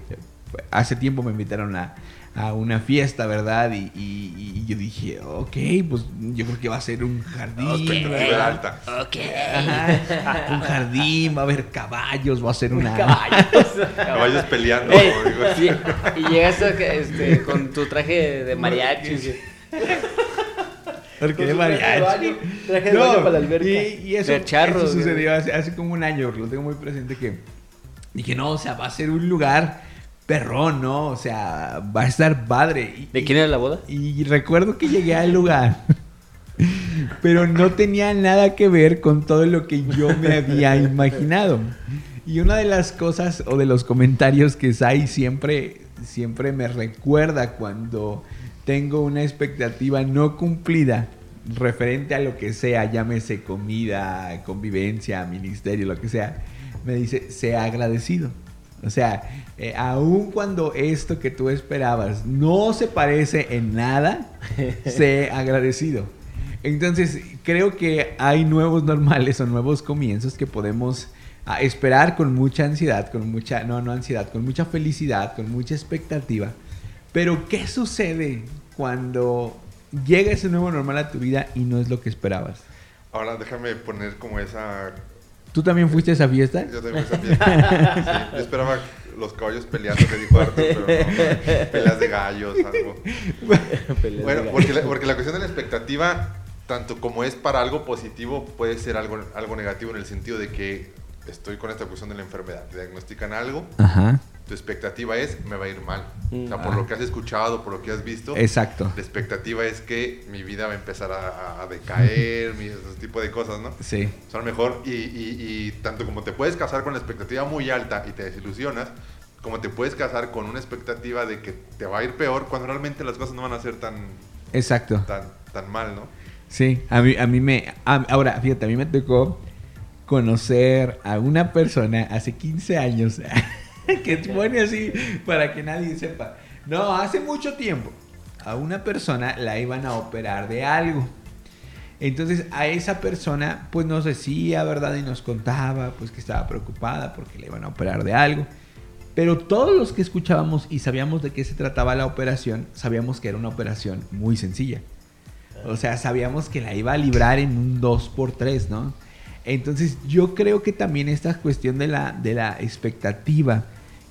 hace tiempo me invitaron a, a una fiesta, ¿verdad? Y, y- y yo dije, ok, pues yo creo que va a ser un jardín. Alta. Ok. Ajá, un jardín, va a haber caballos, va a ser una... Caballos peleando. Digo. sí, y llegaste este, con tu traje de mariachi. Porque de traje mariachi. baño, traje de baño para la alberca. Y, y eso, De charro, eso güey. sucedió hace, hace como un año, lo tengo muy presente que dije, no, o sea, va a ser un lugar perrón, ¿no? O sea, va a estar padre. Y, ¿De quién era la boda? y recuerdo que llegué al lugar, pero no tenía nada que ver con todo lo que yo me había imaginado. Y una de las cosas o de los comentarios que Sai siempre, siempre me recuerda cuando tengo una expectativa no cumplida referente a lo que sea, llámese comida, convivencia, ministerio, lo que sea, me dice, sea agradecido. O sea, eh, aun cuando esto que tú esperabas no se parece en nada, sé agradecido. Entonces, creo que hay nuevos normales o nuevos comienzos que podemos ah, esperar con mucha ansiedad, con mucha, no, no ansiedad, con mucha felicidad, con mucha expectativa. Pero, ¿qué sucede cuando llega ese nuevo normal a tu vida y no es lo que esperabas? Ahora déjame poner como esa. ¿Tú también fuiste a esa fiesta? Yo también esa fiesta. Sí, yo esperaba los caballos peleando que dijo Arthur, pero no. Peleas de gallos, algo. Bueno, porque la, porque la cuestión de la expectativa, tanto como es para algo positivo, puede ser algo, algo negativo en el sentido de que estoy con esta cuestión de la enfermedad. Te diagnostican algo, Ajá, tu expectativa es, me va a ir mal. O sea, por Ah. lo que has escuchado, por lo que has visto. exacto. La expectativa es que mi vida va a empezar a, a decaer, mi- ese tipo de cosas, ¿no? Sí, Son mejor y, y- y tanto como te puedes casar con la expectativa muy alta y te desilusionas, como te puedes casar con una expectativa de que te va a ir peor cuando realmente las cosas no van a ser tan, Exacto. tan, tan mal, ¿no? Sí, a mí, a mí me... a- ahora, fíjate, a mí me tocó conocer a una persona hace 15 años que pone así para que nadie sepa. No, hace mucho tiempo. A una persona la iban a operar de algo. Entonces a esa persona pues nos decía, ¿verdad? Y nos contaba pues que estaba preocupada porque le iban a operar de algo. Pero todos los que escuchábamos y sabíamos de qué se trataba la operación, sabíamos que era una operación muy sencilla. O sea, sabíamos que la iba a librar en un 2x3, ¿no? Entonces yo creo que también esta cuestión de la, de la expectativa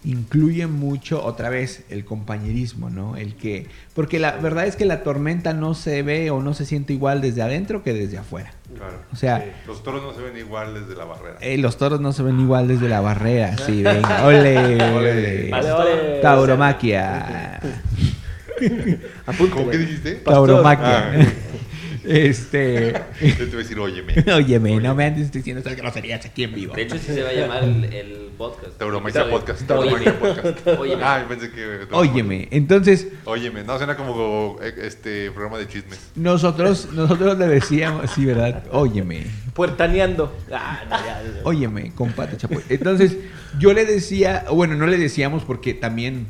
incluye mucho, otra vez, el compañerismo, ¿no? El que... Porque la verdad es que la tormenta no se ve o no se siente igual desde adentro que desde afuera. Claro. O sea, Los toros no se ven igual desde la barrera. eh, los toros no se ven igual desde la barrera. Sí, venga. Ole, ole. Tauromaquia. ¿Cómo que dijiste? Tauromaquia. Ah. Este... Yo te voy a decir, óyeme. Óyeme, no me andes diciendo estas groserías aquí en vivo. De hecho, sí se va a llamar el, el podcast. Tauromaquia. Podcast. Óyeme. Tauromaquia Podcast. Óyeme. Ah, pensé que... Óyeme, entonces Óyeme. No, suena como eh, este programa de chismes. nosotros, nosotros le decíamos, sí, ¿verdad? Óyeme, Puertaneando. Ah, no, ya, ya. óyeme, compadre chapoy. Entonces, yo le decía, bueno, no le decíamos porque también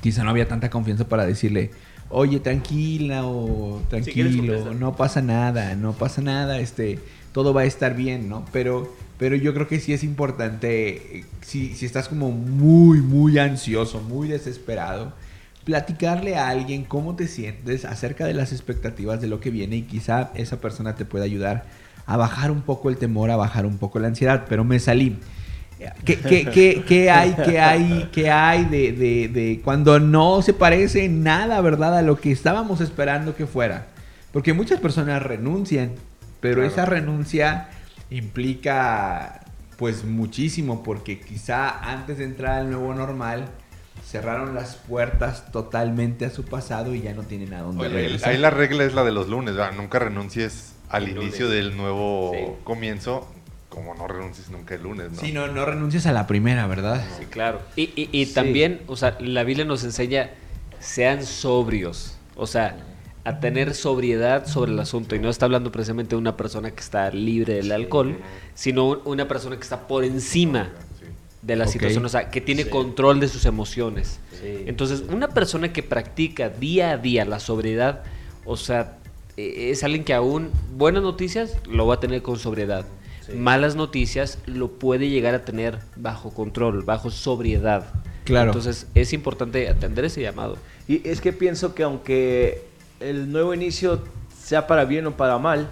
quizá no había tanta confianza para decirle, oye, tranquila o tranquilo, no pasa nada, no pasa nada, este, todo va a estar bien, ¿no? Pero, pero yo creo que sí es importante, eh, si, si estás como muy, muy ansioso, muy desesperado, platicarle a alguien cómo te sientes acerca de las expectativas de lo que viene y quizá esa persona te pueda ayudar a bajar un poco el temor, a bajar un poco la ansiedad, pero me salí. ¿Qué, qué- qué- qué hay, qué hay, qué hay de, de- de cuando no se parece nada, verdad, a lo que estábamos esperando que fuera? Porque muchas personas renuncian, pero Claro. esa renuncia implica pues muchísimo, porque quizá antes de entrar al nuevo normal cerraron las puertas totalmente a su pasado y ya no tienen a dónde Oye, regresar. ahí la regla es la de los lunes, ¿verdad? Nunca renuncies al El inicio lunes. del nuevo Sí. comienzo, como no renuncies nunca el lunes, ¿no? Sí, no, no renuncias a la primera, ¿verdad? Sí, claro. Y, y- y Sí. también, o sea, la Biblia nos enseña, sean sobrios. O sea, a tener sobriedad sobre el asunto. Y no está hablando precisamente de una persona que está libre del alcohol, sino un- una persona que está por encima de la situación, o sea, que tiene Sí. control de sus emociones. Sí. Entonces, una persona que practica día a día la sobriedad, o sea, eh, es alguien que aún buenas noticias lo va a tener con sobriedad. Sí. Malas noticias lo puede llegar a tener bajo control, bajo sobriedad. Claro. Entonces, es importante atender ese llamado. Y es que pienso que aunque el nuevo inicio sea para bien o para mal,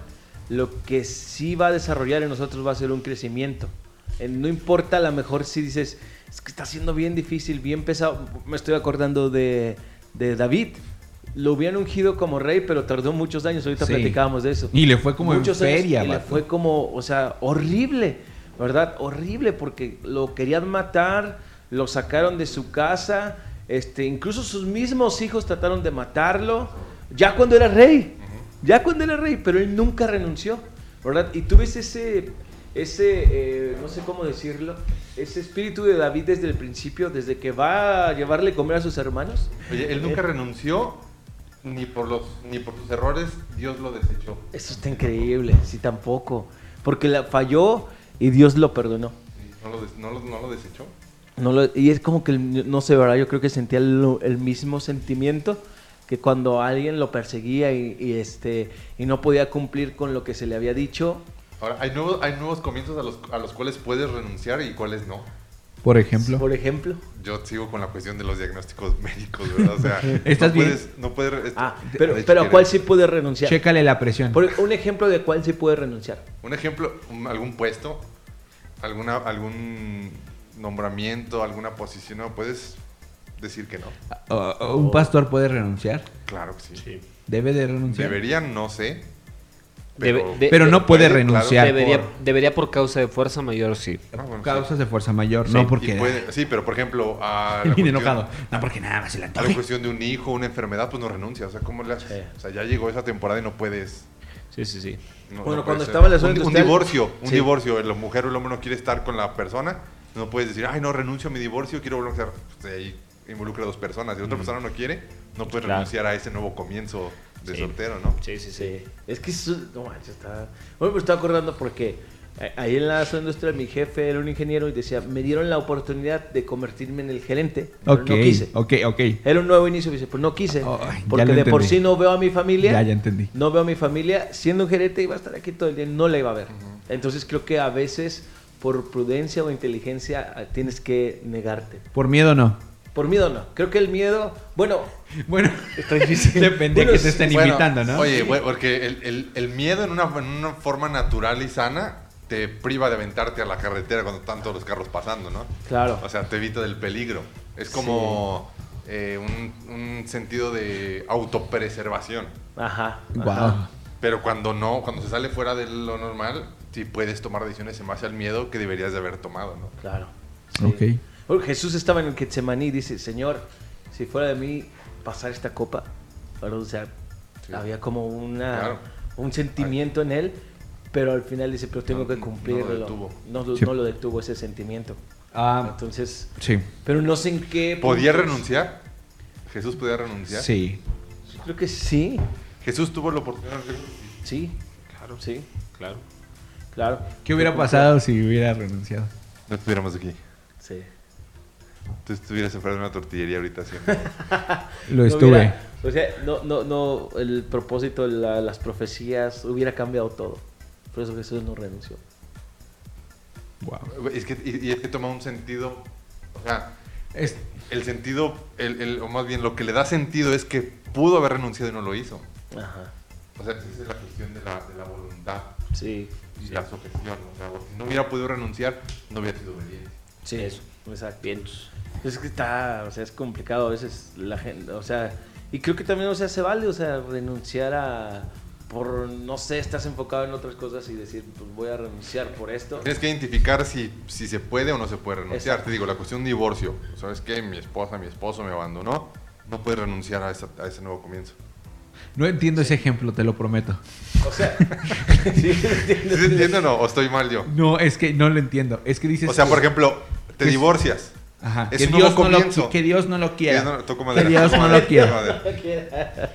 lo que sí va a desarrollar en nosotros va a ser un crecimiento. No importa, a lo mejor si dices, es que está siendo bien difícil, bien pesado. Me estoy acordando de, de David. Lo hubieran ungido como rey, pero tardó muchos años. Ahorita Sí. platicábamos de eso. Y le fue como Muchos en años, feria, y le fue como, o sea, horrible, ¿verdad? Horrible porque lo querían matar, lo sacaron de su casa, este, incluso sus mismos hijos trataron de matarlo, ya cuando era rey, ya cuando era rey, pero él nunca renunció, ¿verdad? Y tú ves ese, ese, eh, no sé cómo decirlo, ese espíritu de David desde el principio, desde que va a llevarle comer a sus hermanos. Oye, él nunca Eh, renunció ni por los ni por sus errores, Dios lo desechó. Eso está increíble, sí, tampoco, porque la falló y Dios lo perdonó. ¿No lo, des- no lo- no lo desechó? No lo- y es como que, el- no sé, ¿verdad? Yo creo que sentía el, el mismo sentimiento que cuando alguien lo perseguía y, y, este, y no podía cumplir con lo que se le había dicho. Ahora, hay nuevos, hay nuevos comienzos a los, a los cuales puedes renunciar y cuáles no. Por ejemplo. Por ejemplo. Yo sigo con la cuestión de los diagnósticos médicos, ¿verdad? O sea, ¿Estás no bien? puedes, no puedes, Ah, de pero, pero ¿a cuál sí puede renunciar? Chécale la presión. Por- un ejemplo de cuál sí puede renunciar. Un ejemplo, un- algún puesto, alguna, algún nombramiento, alguna posición, ¿no? Puedes decir que no. ¿Un pastor puede renunciar? Claro que sí. ¿Debe de renunciar? Deberían, no sé. Pero, de- Pero no puede puede, renunciar debería, por debería por causa de fuerza mayor, sí. Ah, bueno, sí. causas de fuerza mayor, Sí, no porque... puede- sí, pero por ejemplo, a la, cuestión, enojado. No porque nada más se le a la cuestión de un hijo, una enfermedad, pues no renuncia. O sea, ¿cómo le haces? Sí. O sea, ya llegó esa temporada y no puedes. Sí, sí, sí. no- Bueno, no cuando estaba en la un, un divorcio, un Sí. divorcio, la mujer o el hombre no quiere estar con la persona No puedes decir, ay, no, renuncio a mi divorcio, quiero volver a casar. Pues ahí involucra a dos personas. Si otra persona no quiere, no puedes Claro. renunciar a ese nuevo comienzo de Sí. soltero, ¿no? Sí, sí, sí. Sí. Es que eso, no manches, está. Bueno, me estoy acordando porque eh, ahí en la zona industrial mi jefe era un ingeniero y decía, me dieron la oportunidad de convertirme en el gerente. Pero Ok, no quise. ok, ok. Era un nuevo inicio, dice, pues no quise. Oh, porque de por sí no veo a mi familia. Ya, ya entendí. No veo a mi familia. Siendo un gerente iba a estar aquí todo el día, no la iba a ver. Entonces creo que a veces por prudencia o inteligencia tienes que negarte. Por miedo no. Por miedo no. Creo que el miedo, bueno, Bueno, está difícil. depende Bueno, que te estén Bueno, invitando, ¿no? Oye, güey, porque el, el- el miedo en una, en una forma natural y sana te priva de aventarte a la carretera cuando están todos los carros pasando, ¿no? Claro. O sea, te evita del peligro. Es como eh, un, un sentido de autopreservación. Ajá. Wow. ajá. Pero cuando no, cuando se sale fuera de lo normal, sí puedes tomar decisiones en base al miedo que deberías de haber tomado, ¿no? Claro. Ok. Jesús estaba en el Getsemaní y dice, Señor, si fuera de mí pasar esta copa, ¿verdad? o sea, Sí. había como una, Claro. un sentimiento en él, pero al final dice, pero tengo No- que no cumplirlo. lo detuvo. No, lo- Sí. no lo detuvo ese sentimiento. Ah, Entonces, sí. pero no sé en qué... ¿Podía puntos- renunciar? ¿Jesús podía renunciar? Sí. Yo creo que sí, Jesús tuvo la oportunidad de sí, Claro. sí, Claro. claro. ¿Qué hubiera pasado si hubiera renunciado? No estuviéramos aquí. Sí. Tú estuvieras afuera de una tortillería ahorita haciendo. Lo No estuve. hubiera- o sea, no, no, no, el propósito, la- las profecías, hubiera cambiado todo. Por eso Jesús no renunció. Wow. es que, y, y es que toma un sentido. O sea, Es- el sentido, el, el- o más bien lo que le da sentido es que pudo haber renunciado y no lo hizo. Ajá. O sea, esa es la cuestión de la, de la voluntad Sí. y la sujeción. O sea, si no hubiera podido renunciar, no hubiera sido obediente. Sí, Eso. Exacto. Vientos. Es que está, o sea, es complicado a veces la gente, o sea, y creo que también, o sea, se vale, o sea, renunciar a, por, no sé, estás enfocado en otras cosas y decir, pues voy a renunciar por esto. Tienes que identificar si, si se puede o no se puede renunciar. Exacto. Te digo, la cuestión de divorcio. ¿Sabes qué? Mi esposa, mi esposo me abandonó. No puedes renunciar a, esa- a ese nuevo comienzo. No entiendo ese ejemplo, te lo prometo. O sea, sí, entiendo. ¿Sí entiendo o no? ¿O estoy mal yo? No, es que no lo entiendo. Es que dices. O sea, por ejemplo, te Es- divorcias. Ajá. es que, un Dios nuevo no lo, que Dios no lo quiera. Que no- toco que Dios toco no madera, lo quiera.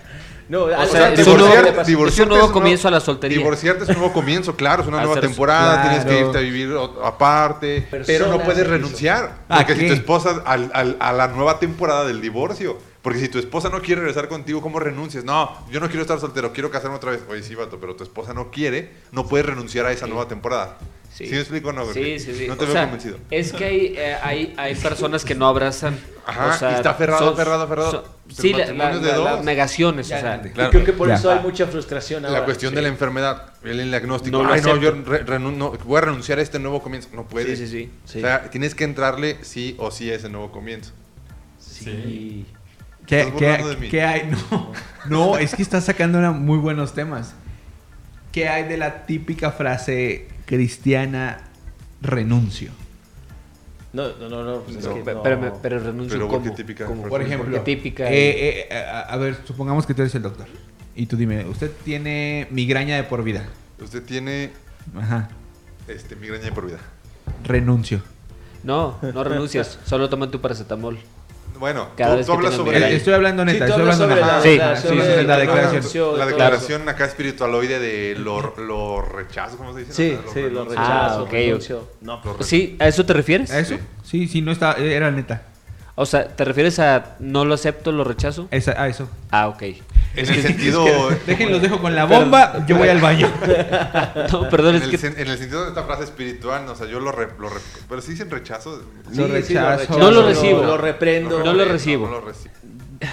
No, O o sea, sea, es un nuevo- es un comienzo a la soltería. Divorciarte es un nuevo comienzo, claro, es una nueva temporada, tienes que irte a vivir aparte, pero no puedes en renunciar. ¿A Porque si tu esposa, al- al- a la nueva temporada del divorcio, porque si tu esposa no quiere regresar contigo, ¿cómo renuncias? No, yo no quiero estar soltero, quiero casarme otra vez. Oye, sí, vato, pero tu esposa no quiere, no puedes renunciar a esa nueva temporada. ¿Sí, me explico o no? Sí, sí, sí. No te O veo sea, convencido. Es que hay, eh, hay, hay personas que no abrazan. Ajá, o sea, y está aferrado, son- aferrado, aferrado. son- sí, la- matrimonio la- es de la- dos. las negaciones. Ya o sea, entendí. Claro. Y creo que por Ya. eso hay mucha frustración ahora. La cuestión de la enfermedad, el diagnóstico. No Ay, no, yo acepto. re- renun- no, voy a renunciar a este nuevo comienzo. No puedes. sí, sí, sí. Sí. O sea, tienes que entrarle sí o sí a ese nuevo comienzo. Sí. ¿Qué, qué- qué hay? No, no, es que estás sacando una- muy buenos temas. ¿Qué hay de la típica frase cristiana renuncio? No, no, no, no. pues es que no. Pero, pero renuncio Pero, como. ¿por qué típica? como- Por ejemplo, porque típica. eh, eh, a, a ver, supongamos que tú eres el doctor. Y tú dime, usted tiene migraña de por vida. Usted tiene Ajá. este, migraña de por vida. Renuncio. No, no renuncias. solo toma tu paracetamol. Bueno, Cada tú, vez tú que hablas sobre Eh, migraña. estoy hablando Sí, neta, tú estoy hablando sobre neta. la, Sí, la- sí, sobre sí, la la declaración. la declaración acá espiritualoide de lo, lo rechazo, ¿cómo se dice? Sí, O sea, sí, lo. Ah, rechazo, ok, renuncio. No, Lo re- ¿Sí? ¿A eso te refieres? ¿A eso? Sí, sí, no está, era neta. O sea, ¿te refieres a no lo acepto, lo rechazo? Esa- a eso. Ah, ok. En el sentido. Déjenlos dejo con la bomba, yo voy al baño. No, perdón, En es el, que. en el sentido de esta frase espiritual, o sea, yo lo, re- lo re- pero si dicen rechazo, Lo Sí, sí, rechazo. No lo recibo. Lo reprendo. No lo recibo. No, lo recibo.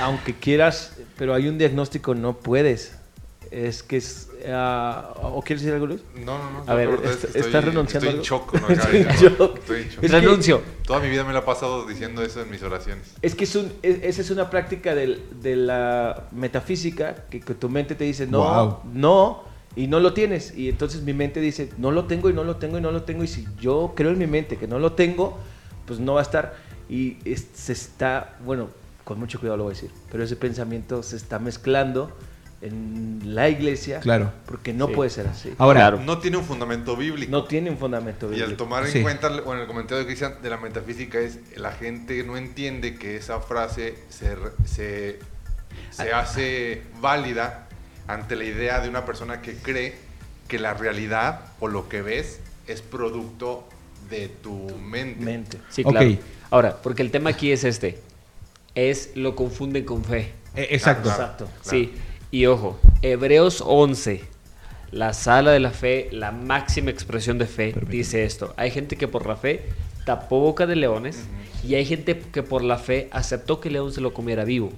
Aunque quieras, pero hay un diagnóstico, no puedes. Es que es. ah, ¿O quieres decir algo, Luis? No, no, no. A ver, es que ¿estás renunciando Estoy en shock. que Estoy en de shock. Estoy en shock. Es que- renuncio. Toda mi vida me la he pasado diciendo eso en mis oraciones. Es que es un, es- esa es una práctica del- de la metafísica que, que tu mente te dice no, Wow. no, y no lo tienes. Y entonces mi mente dice no lo tengo y no lo tengo y no lo tengo. Y si yo creo en mi mente que no lo tengo, pues no va a estar. Y es- se está, bueno, con mucho cuidado lo voy a decir, pero ese pensamiento se está mezclando en la iglesia. Claro. Porque no Sí. puede ser así. Ahora, Claro. No tiene un fundamento bíblico. No tiene un fundamento Y al tomar en Sí. cuenta, bueno, el comentario de Cristian de la metafísica es, la gente no entiende que esa frase se, se, se hace válida ante la idea de una persona que cree que la realidad o lo que ves es producto de tu mente. Mente. Sí, Ok. claro. Ahora, porque el tema aquí es este. Es lo confunden con fe. eh, exacto. Exacto. Sí. Y ojo, Hebreos 11, la sala de la fe, la máxima expresión de fe, dice esto. Hay gente que por la fe tapó boca de leones y hay gente que por la fe aceptó que el león se lo comiera vivo.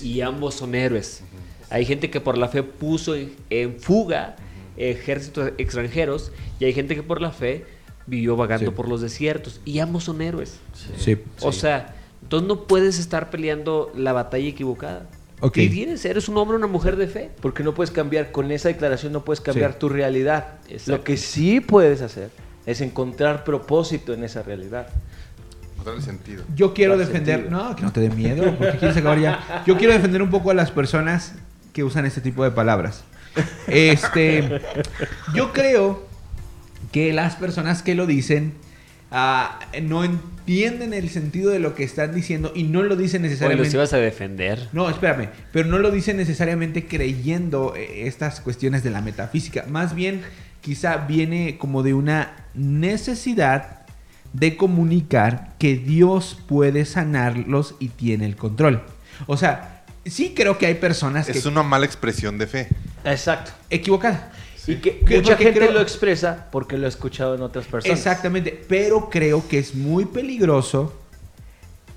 Y ambos son héroes. Hay gente que por la fe puso en, en fuga ejércitos extranjeros y hay gente que por la fe vivió vagando Sí. por los desiertos. Y ambos son héroes. Sí. O sea, entonces no puedes estar peleando la batalla equivocada. Ok. Y tienes, eres un hombre o una mujer de fe. Porque no puedes cambiar, con esa declaración no puedes cambiar Sí. tu realidad. Exacto. Lo que sí puedes hacer es encontrar propósito en esa realidad. El sentido. Yo quiero defender, sentido. no, que no te dé miedo, porque quieres acabar ya. Yo quiero defender un poco a las personas que usan este tipo de palabras. Este, yo creo que las personas que lo dicen ah, no entienden el sentido de lo que están diciendo y no lo dicen Oye, los necesariamente. ibas a defender. No, espérame, pero no lo dicen necesariamente creyendo eh, estas cuestiones de la metafísica. Más bien, quizá viene como de una necesidad de comunicar que Dios puede sanarlos y tiene el control. O sea, sí creo que hay personas que Es una mala expresión de fe. Exacto. equivocada. Y que Que- mucha gente creo- lo expresa porque lo ha escuchado en otras personas. Exactamente, pero creo que es muy peligroso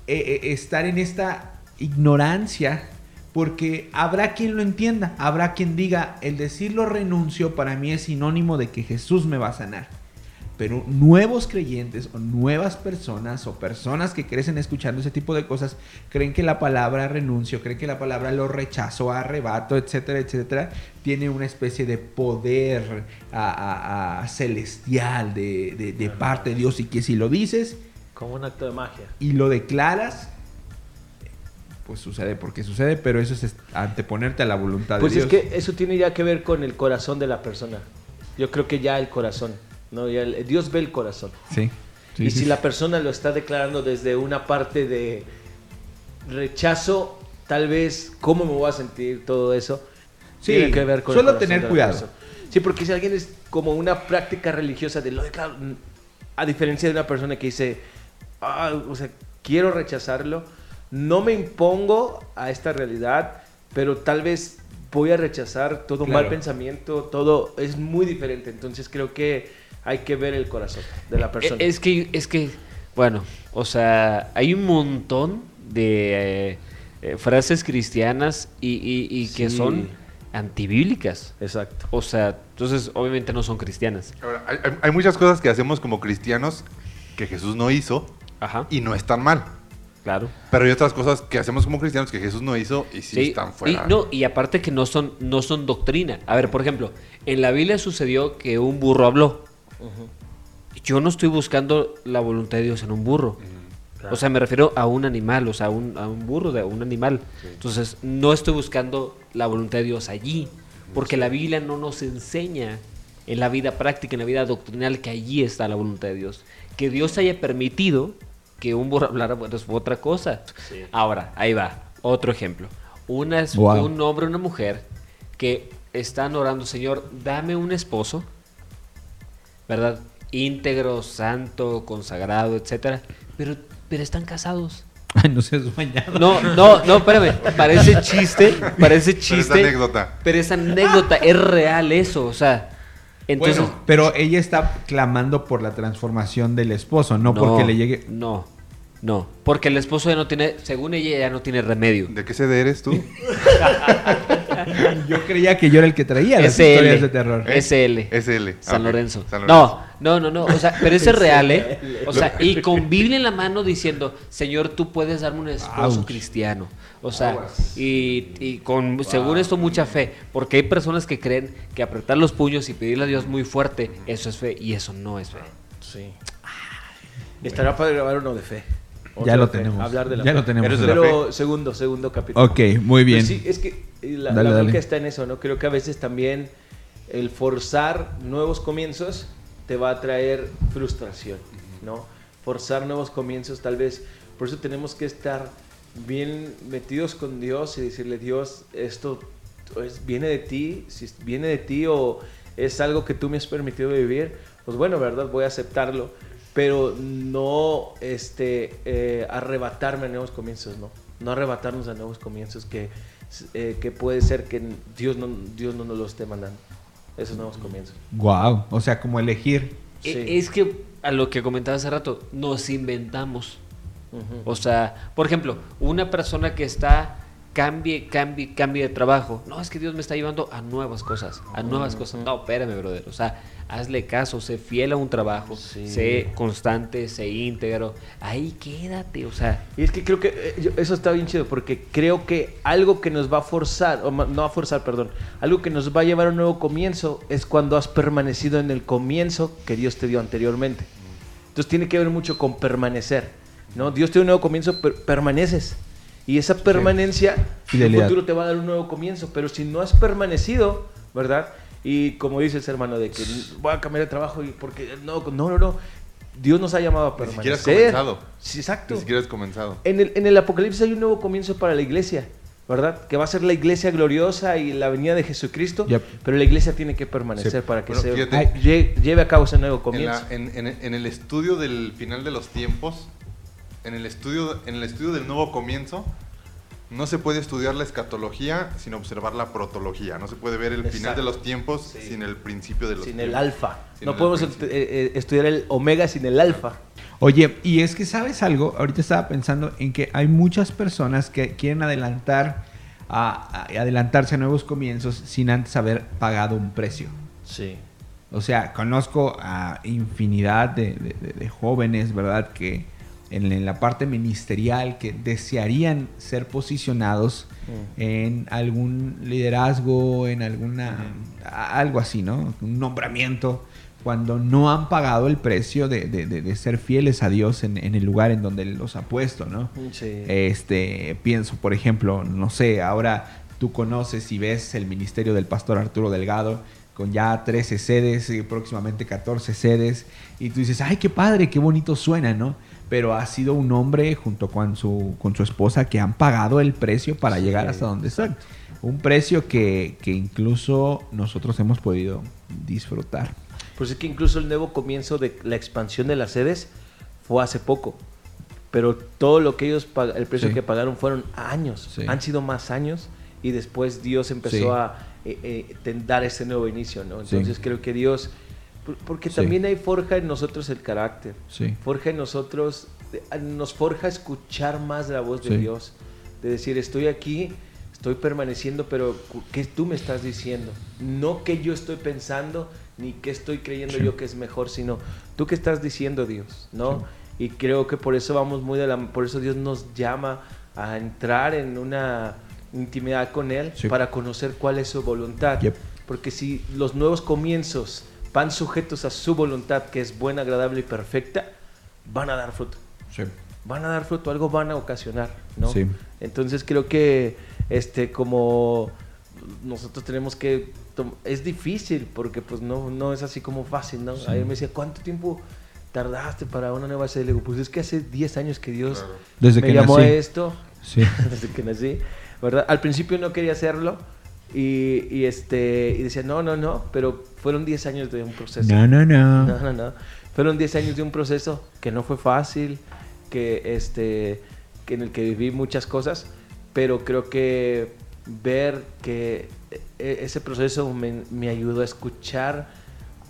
eh, eh, estar en esta ignorancia porque habrá quien lo entienda, habrá quien diga, el decirlo renuncio para mí es sinónimo de que Jesús me va a sanar. Pero nuevos creyentes o nuevas personas o personas que crecen escuchando ese tipo de cosas creen que la palabra renuncio, creen que la palabra lo rechazo, arrebato, etcétera, etcétera, tiene una especie de poder a- a- a celestial de, de- de parte de Dios y que si lo dices Como un acto de magia. y lo declaras, pues sucede porque sucede, pero eso es anteponerte a la voluntad Pues de es Dios. que eso tiene ya que ver con el corazón de la persona. Yo creo que ya el corazón. ¿No? Ya el- Dios ve el corazón. Sí. sí, y sí, si la persona lo está declarando desde una parte de rechazo, tal vez cómo me voy a sentir, todo eso, Sí, tiene que ver con solo el corazón tener cuidado. persona. Sí, porque si alguien es como una práctica religiosa de lo declaro, a diferencia de una persona que dice, "Ah, o sea, quiero rechazarlo, no me impongo a esta realidad, pero tal vez voy a rechazar todo Claro. mal pensamiento, todo es muy diferente. Entonces creo que hay que ver el corazón de la persona. Eh, Es que, es que, bueno, o sea, hay un montón de eh, eh, frases cristianas y, y- y que Sí. son antibíblicas. Exacto. O sea, entonces obviamente no son cristianas. Ahora, hay, hay- hay muchas cosas que hacemos como cristianos que Jesús no hizo Ajá, y no están mal. claro. Pero hay otras cosas que hacemos como cristianos que Jesús no hizo y sí, están fuera. Y, no, y aparte que no son, no son doctrina. A ver, por ejemplo, en la Biblia sucedió que un burro habló. Yo no estoy buscando la voluntad de Dios en un burro. Claro. O sea, me refiero a un animal, o sea, a un, a un burro, de un animal. Entonces, no estoy buscando la voluntad de Dios allí, porque la Biblia no nos enseña en la vida práctica, en la vida doctrinal, que allí está la voluntad de Dios. Que Dios haya permitido que un burro hablara, bueno, es otra cosa. Ahora, ahí va, otro ejemplo. Una es Wow. un hombre o una mujer que están orando, Señor, dame un esposo, ¿verdad? Íntegro, santo, consagrado, etcétera. Pero, pero están casados. Ay, no seas bañado. No, no, no, espérame. Parece chiste, parece Pero es chiste. anécdota. Pero es anécdota, es real eso, o sea. Entonces, bueno, pero ella está clamando por la transformación del esposo, no, porque le llegue. No, no. Porque el esposo ya no tiene, según ella, ya no tiene remedio. ¿De qué sede eres tú? Yo creía que yo era el que traía las historias SL. de terror. SL. SL. San Lorenzo. San Lorenzo. No, no, no, no. O sea, pero ese es real, ¿eh? O sea, y con Biblia en la mano diciendo, Señor, tú puedes darme un esposo Ouch. cristiano. O sea, y, y con, según esto, mucha fe. Porque hay personas que creen que apretar los puños y pedirle a Dios muy fuerte, eso es fe. Y eso no es fe. Sí. Estará para grabar uno de fe. Ya lo fe, tenemos. Hablar de la Ya fe. lo tenemos. Pero segundo, segundo capítulo. Ok, muy bien. Pues sí, es que eh, la, Dale, la dale. bronca está en eso, ¿no? Creo que a veces también el forzar nuevos comienzos te va a traer frustración, ¿no? Forzar nuevos comienzos tal vez, por eso tenemos que estar bien metidos con Dios y decirle, Dios, esto es- viene de ti, si viene de ti o es algo que tú me has permitido vivir, pues bueno, ¿verdad? Voy a aceptarlo, pero no este, eh, arrebatarme a nuevos comienzos, ¿no? No arrebatarnos a nuevos comienzos que, eh, que puede ser que Dios no, Dios no nos lo esté mandando, esos nuevos comienzos. Wow. O sea, como elegir. Sí. E- Es que a lo que comentaba hace rato, nos inventamos. O sea, por ejemplo, una persona que está cambie, cambie, cambie de trabajo. No, es que Dios me está llevando a nuevas cosas, a nuevas cosas. No, espérame, brother. O sea, hazle caso, sé fiel a un trabajo, Sí. sé constante, sé íntegro. Ahí quédate, o sea, Y es que creo que eh, eso está bien chido porque creo que algo que nos va a forzar, o no a forzar, perdón, algo que nos va a llevar a un nuevo comienzo es cuando has permanecido en el comienzo que Dios te dio anteriormente. Entonces tiene que ver mucho con permanecer, ¿no? Dios te dio un nuevo comienzo, pero permaneces. Y esa permanencia en un Fidelidad. futuro te va a dar un nuevo comienzo, pero si no has permanecido, ¿verdad? Y como dices, hermano, de que voy a cambiar de trabajo y porque no, no, no, no. Dios nos ha llamado a Ni permanecer. siquiera has comenzado. Sí, exacto. Ni siquiera has comenzado. En el, en el Apocalipsis hay un nuevo comienzo para la iglesia, ¿verdad? Que va a ser la iglesia gloriosa y la venida de Jesucristo, Yep. pero la iglesia tiene que permanecer Sí. para que Bueno, se fíjate. lle- lleve a cabo ese nuevo En, comienzo. la- en- en- en el estudio del final de los tiempos, en el estudio, en el estudio del nuevo comienzo, no se puede estudiar la escatología sin observar la protología. No se puede ver el final de los tiempos Sí. sin el principio de los Sin el alfa. Sin no el podemos eh, eh, estudiar el omega sin el alfa. Oye, y es que sabes algo, ahorita estaba pensando en que hay muchas personas que quieren adelantar a, a- adelantarse a nuevos comienzos sin antes haber pagado un precio. Sí. O sea, conozco a infinidad de, de- de- de jóvenes, ¿verdad? Que en, en la parte ministerial que desearían ser posicionados Mm. en algún liderazgo, en alguna... algo así, ¿no? Un nombramiento, cuando no han pagado el precio de, de- de- de ser fieles a Dios en, en el lugar en donde los ha puesto, ¿no? Sí. Este, pienso, por ejemplo, no sé, ahora tú conoces y ves el ministerio del pastor Arturo Delgado con ya 13 sedes y próximamente 14 sedes y tú dices, ay, qué padre, qué bonito suena, ¿no? Pero ha sido un hombre junto con su, con su esposa que han pagado el precio para Sí, llegar hasta donde están. Un precio que, que incluso nosotros hemos podido disfrutar. Pues es que incluso el nuevo comienzo de la expansión de las sedes fue hace poco. Pero todo lo que ellos el precio Sí. que pagaron fueron años. Sí. Han sido más años y después Dios empezó a eh, eh, dar ese nuevo inicio, ¿no? Entonces creo que Dios, por- porque Sí. también hay forja en nosotros el carácter. Sí. Forja en nosotros, nos forja escuchar más la voz de Sí. Dios. De decir, estoy aquí, estoy permaneciendo, pero ¿qué tú me estás diciendo? No que yo estoy pensando, ni que estoy creyendo Sí. yo que es mejor, sino tú que estás diciendo Dios, ¿no? Y creo que por eso vamos muy de la... Por eso Dios nos llama a entrar en una intimidad con Él Sí. para conocer cuál es su voluntad. Yep. Porque si los nuevos comienzos van sujetos a su voluntad, que es buena, agradable y perfecta, van a dar fruto. Sí. Van a dar fruto, algo van a ocasionar, ¿no? Sí. Entonces creo que este como nosotros tenemos que es difícil porque pues no no es así como fácil, ¿no? Ayer me decía, "¿Cuánto tiempo tardaste para una nueva serie?" Le digo, "Pues es que hace 10 años que Dios Claro. Desde me que llamó nací. a esto." Sí. desde que nací, ¿verdad? Al principio no quería hacerlo y, y, este y decía, "No, no, no", pero fueron 10 años de un proceso. No, no, no. No, no, no. Fueron 10 años de un proceso que no fue fácil, que este que en el que viví muchas cosas, pero creo que ver que e- ese proceso me, me ayudó a escuchar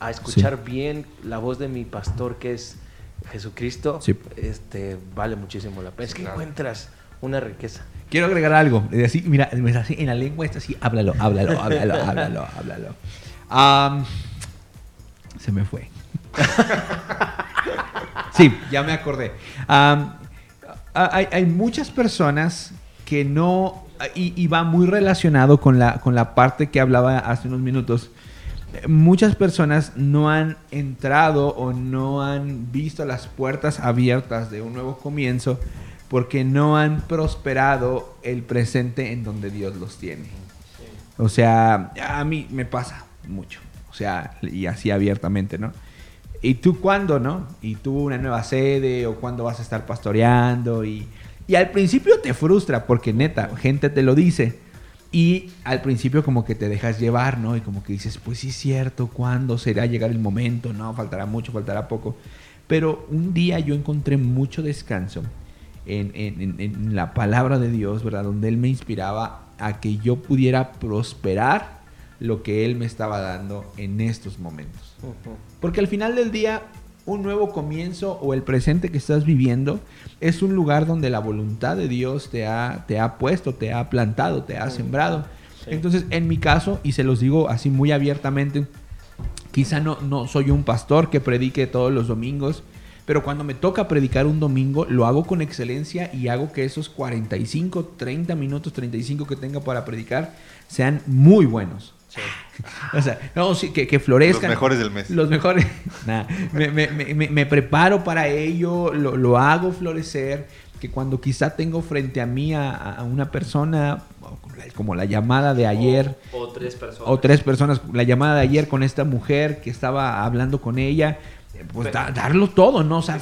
a escuchar bien la voz de mi pastor que es Jesucristo, Sí. este vale muchísimo la pena. Es que Claro. encuentras una riqueza. Quiero agregar algo. Así, mira, me está así, en la lengua está así, háblalo, háblalo, háblalo, háblalo, háblalo. Am, se me fue. sí, ya me acordé. A- hay, hay muchas personas que no, y, y va muy relacionado con la, con la parte que hablaba hace unos minutos, muchas personas no han entrado o no han visto las puertas abiertas de un nuevo comienzo porque no han prosperado el presente en donde Dios los tiene. O sea, a mí me pasa mucho. O sea, y así abiertamente, ¿no? ¿Y tú cuándo, no? ¿Y tú una nueva sede o cuándo vas a estar pastoreando? Y, y al principio te frustra porque neta, gente te lo dice. Y al principio como que te dejas llevar, ¿no? Y como que dices, pues sí es cierto, ¿cuándo será llegar el momento? No, faltará mucho, faltará poco. Pero un día yo encontré mucho descanso en, en, en la palabra de Dios, ¿verdad? Donde Él me inspiraba a que yo pudiera prosperar lo que Él me estaba dando en estos momentos. Porque al final del día, un nuevo comienzo o el presente que estás viviendo es un lugar donde la voluntad de Dios te ha, te ha puesto, te ha plantado, te ha sembrado. Entonces, en mi caso, y se los digo así muy abiertamente, quizá no, no soy un pastor que predique todos los domingos, pero cuando me toca predicar un domingo, lo hago con excelencia y hago que esos 45, 30 minutos, 35 que tenga para predicar sean muy buenos. o sea, no, sí, que, que, florezcan. Los mejores del mes. Los mejores. Nah, me, me, me, me, preparo para ello, lo, lo, hago florecer. Que cuando quizá tengo frente a mí a, a, una persona, como la llamada de ayer. O, o, tres personas. O tres personas. La llamada de ayer con esta mujer que estaba hablando con ella. Pues da, darlo todo, ¿no? O sea,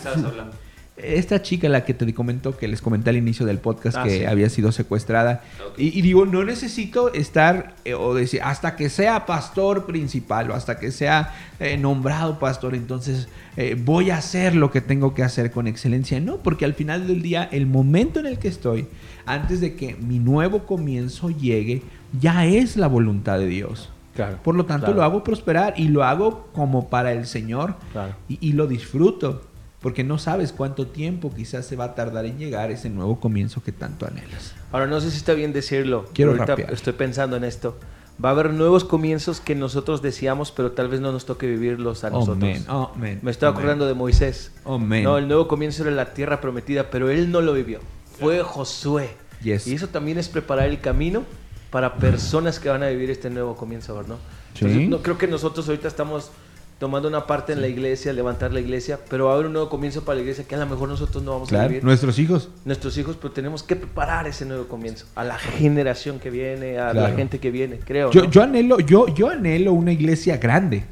esta chica, la que te comentó, que les comenté al inicio del podcast, ah, que sí. había sido secuestrada. Okay. Y, y, digo, no necesito estar, eh, o decir, hasta que sea pastor principal o hasta que sea eh, nombrado pastor, entonces eh, voy a hacer lo que tengo que hacer con excelencia. No, porque al final del día, el momento en el que estoy, antes de que mi nuevo comienzo llegue, ya es la voluntad de Dios. Claro, Por lo tanto, claro. lo hago prosperar y lo hago como para el Señor Claro. y, y lo disfruto porque no sabes cuánto tiempo quizás se va a tardar en llegar ese nuevo comienzo que tanto anhelas. Ahora, no sé si está bien decirlo. Quiero ahorita rapear. estoy pensando en esto. Va a haber nuevos comienzos que nosotros deseamos, pero tal vez no nos toque vivirlos a nosotros. Amén, amén, Me estoy amén. acordando de Moisés. Amén. No, el nuevo comienzo era la tierra prometida, pero él no lo vivió. Fue Josué. Yes. Y eso también es preparar el camino para personas que van a vivir este nuevo comienzo, ¿verdad? Sí. No, creo que nosotros ahorita estamos tomando una parte en la iglesia, levantar la iglesia, pero va a haber un nuevo comienzo para la iglesia que a lo mejor nosotros no vamos a vivir. nuestros hijos. Nuestros hijos, pero tenemos que preparar ese nuevo comienzo a la generación que viene, a la gente que viene, creo. Yo, ¿no? yo anhelo, yo, yo anhelo una iglesia grande,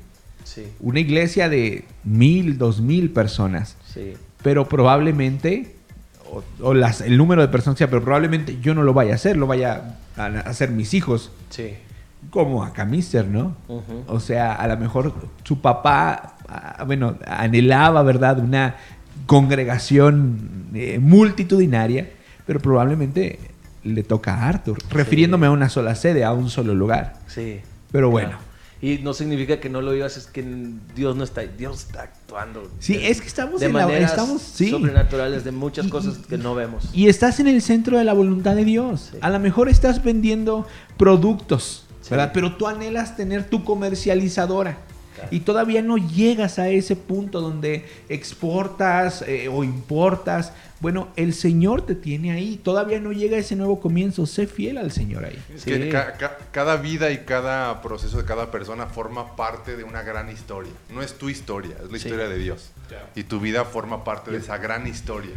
Sí, una iglesia de mil, dos mil personas, sí. pero probablemente, o, o las, el número de personas sea, pero probablemente yo no lo vaya a hacer, lo vaya a hacer mis hijos, Sí. como acá Mister, ¿no? O sea, a lo mejor su papá, ah, bueno, anhelaba, ¿verdad? Una congregación eh, multitudinaria, pero probablemente le toca a Arthur, refiriéndome a una sola sede, a un solo lugar. Sí. Pero bueno. Claro. Y no significa que no lo digas, es que Dios no está, Dios está actuando. Sí, de- es que estamos de en la- maneras estamos- sí. sobrenaturales, de muchas Y- cosas que no vemos. Y estás en el centro de la voluntad de Dios. Sí. A lo mejor estás vendiendo productos, Sí. ¿verdad? Pero tú anhelas tener tu comercializadora. Y todavía no llegas a ese punto donde exportas eh, o importas. Bueno, el Señor te tiene ahí. Todavía no llega ese nuevo comienzo. Sé fiel al Señor ahí. Es Sí. que ca- ca- cada vida y cada proceso de cada persona forma parte de una gran historia. No es tu historia, es la Sí. historia de Dios. Y tu vida forma parte de esa gran historia.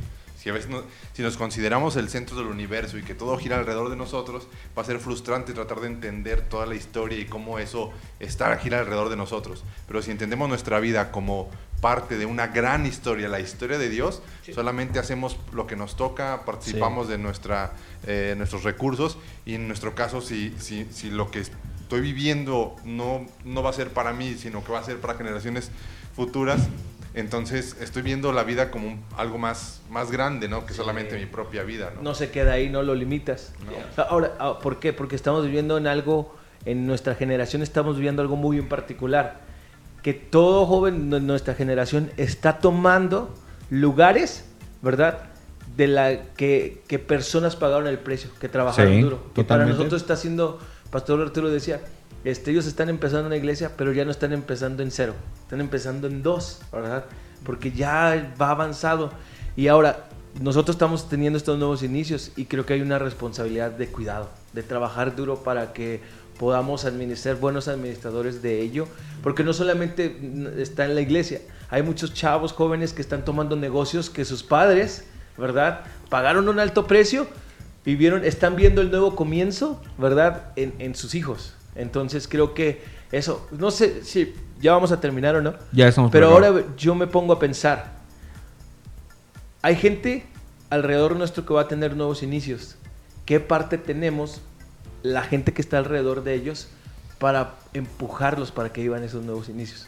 Si a veces no- si nos consideramos el centro del universo y que todo gira alrededor de nosotros, va a ser frustrante tratar de entender toda la historia y cómo eso está gira alrededor de nosotros. Pero si entendemos nuestra vida como parte de una gran historia, la historia de Dios, solamente hacemos lo que nos toca, participamos de nuestra, eh, nuestros recursos y en nuestro caso, si, si, si lo que estoy viviendo no, no va a ser para mí, sino que va a ser para generaciones futuras, entonces estoy viendo la vida como un- algo más, más grande, ¿no? Que solamente mi propia vida, ¿no? No se queda ahí, no lo limitas. Ahora, ah, ¿por qué? Porque estamos viviendo en algo, en nuestra generación estamos viviendo algo muy en particular. Que todo joven de nuestra generación está tomando lugares, ¿verdad? De la que, que personas pagaron el precio, que trabajaron Sí, duro. Que para nosotros está haciendo, Pastor Arturo decía, este, ellos están empezando una iglesia, pero ya no están empezando en cero, están empezando en dos, ¿verdad? Porque ya va avanzado. Y ahora, nosotros estamos teniendo estos nuevos inicios y creo que hay una responsabilidad de cuidado, de trabajar duro para que podamos administrar buenos administradores de ello, porque no solamente está en la iglesia, hay muchos chavos jóvenes que están tomando negocios que sus padres, ¿verdad? Pagaron un alto precio y están viendo el nuevo comienzo, ¿verdad? En, en sus hijos. Entonces creo que eso, no sé si ya vamos a terminar o no. Ya estamos Pero acá. ahora yo me pongo a pensar, hay gente alrededor nuestro que va a tener nuevos inicios. ¿Qué parte tenemos la gente que está alrededor de ellos para empujarlos para que vivan esos nuevos inicios?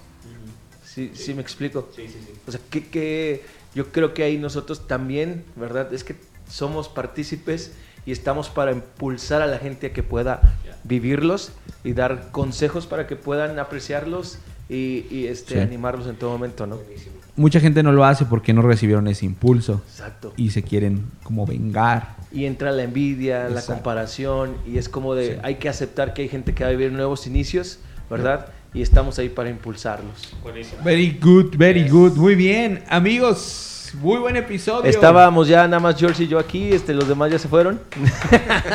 ¿Sí, sí me explico? Sí, sí, sí. O sea, que, que yo creo que ahí nosotros también, ¿verdad? Es que somos partícipes y estamos para impulsar a la gente a que pueda vivirlos y dar consejos para que puedan apreciarlos y, y, este, Sí. animarlos en todo momento, ¿no? Buenísimo. Mucha gente no lo hace porque no recibieron ese impulso Exacto. y se quieren como vengar. Y entra la envidia, la Exacto. comparación y es como de Sí. hay que aceptar que hay gente que va a vivir nuevos inicios, ¿verdad? Y estamos ahí para impulsarlos. Buenísimo. Very good, very good. Muy bien, amigos. Muy buen episodio. Estábamos ya nada más George y yo aquí, este, los demás ya se fueron.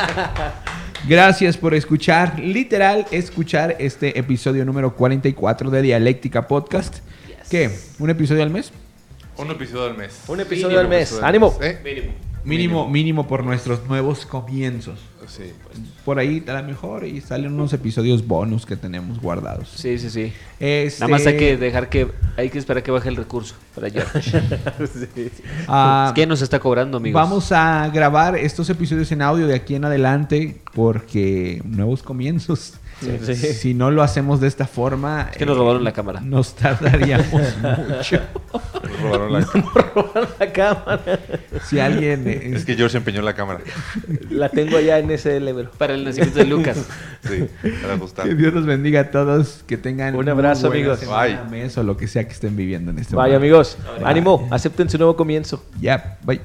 Gracias por escuchar, literal, escuchar este episodio número 44 de Dialéctica Podcast. ¿Qué? ¿Un episodio al mes? Un episodio al mes. Un episodio Mínimo al mes. Episodio ¡Ánimo! mes, ¿eh? Mínimo. Mínimo, mínimo por nuestros nuevos comienzos. Sí. Por ahí a lo mejor y salen unos episodios bonus que tenemos guardados. Sí, sí, sí. Este, Nada más hay que dejar que. Hay que esperar que baje el recurso para George. ah, ¿Quién nos está cobrando, amigos? Vamos a grabar estos episodios en audio de aquí en adelante porque nuevos comienzos. Sí. Si no lo hacemos de esta forma, Es que nos eh, robaron la cámara. Nos tardaríamos mucho. Nos robaron la- Robaron la cámara. Si alguien eh, Es que George empeñó la cámara. La tengo allá en ese libro. Para el nacimiento de Lucas. Sí, para ajustar. que Dios los bendiga a todos, que tengan Un abrazo, amigos. Bye. mes o lo que sea que estén viviendo en este Vaya momento. amigos, ánimo, acepten su nuevo comienzo. Ya, bye.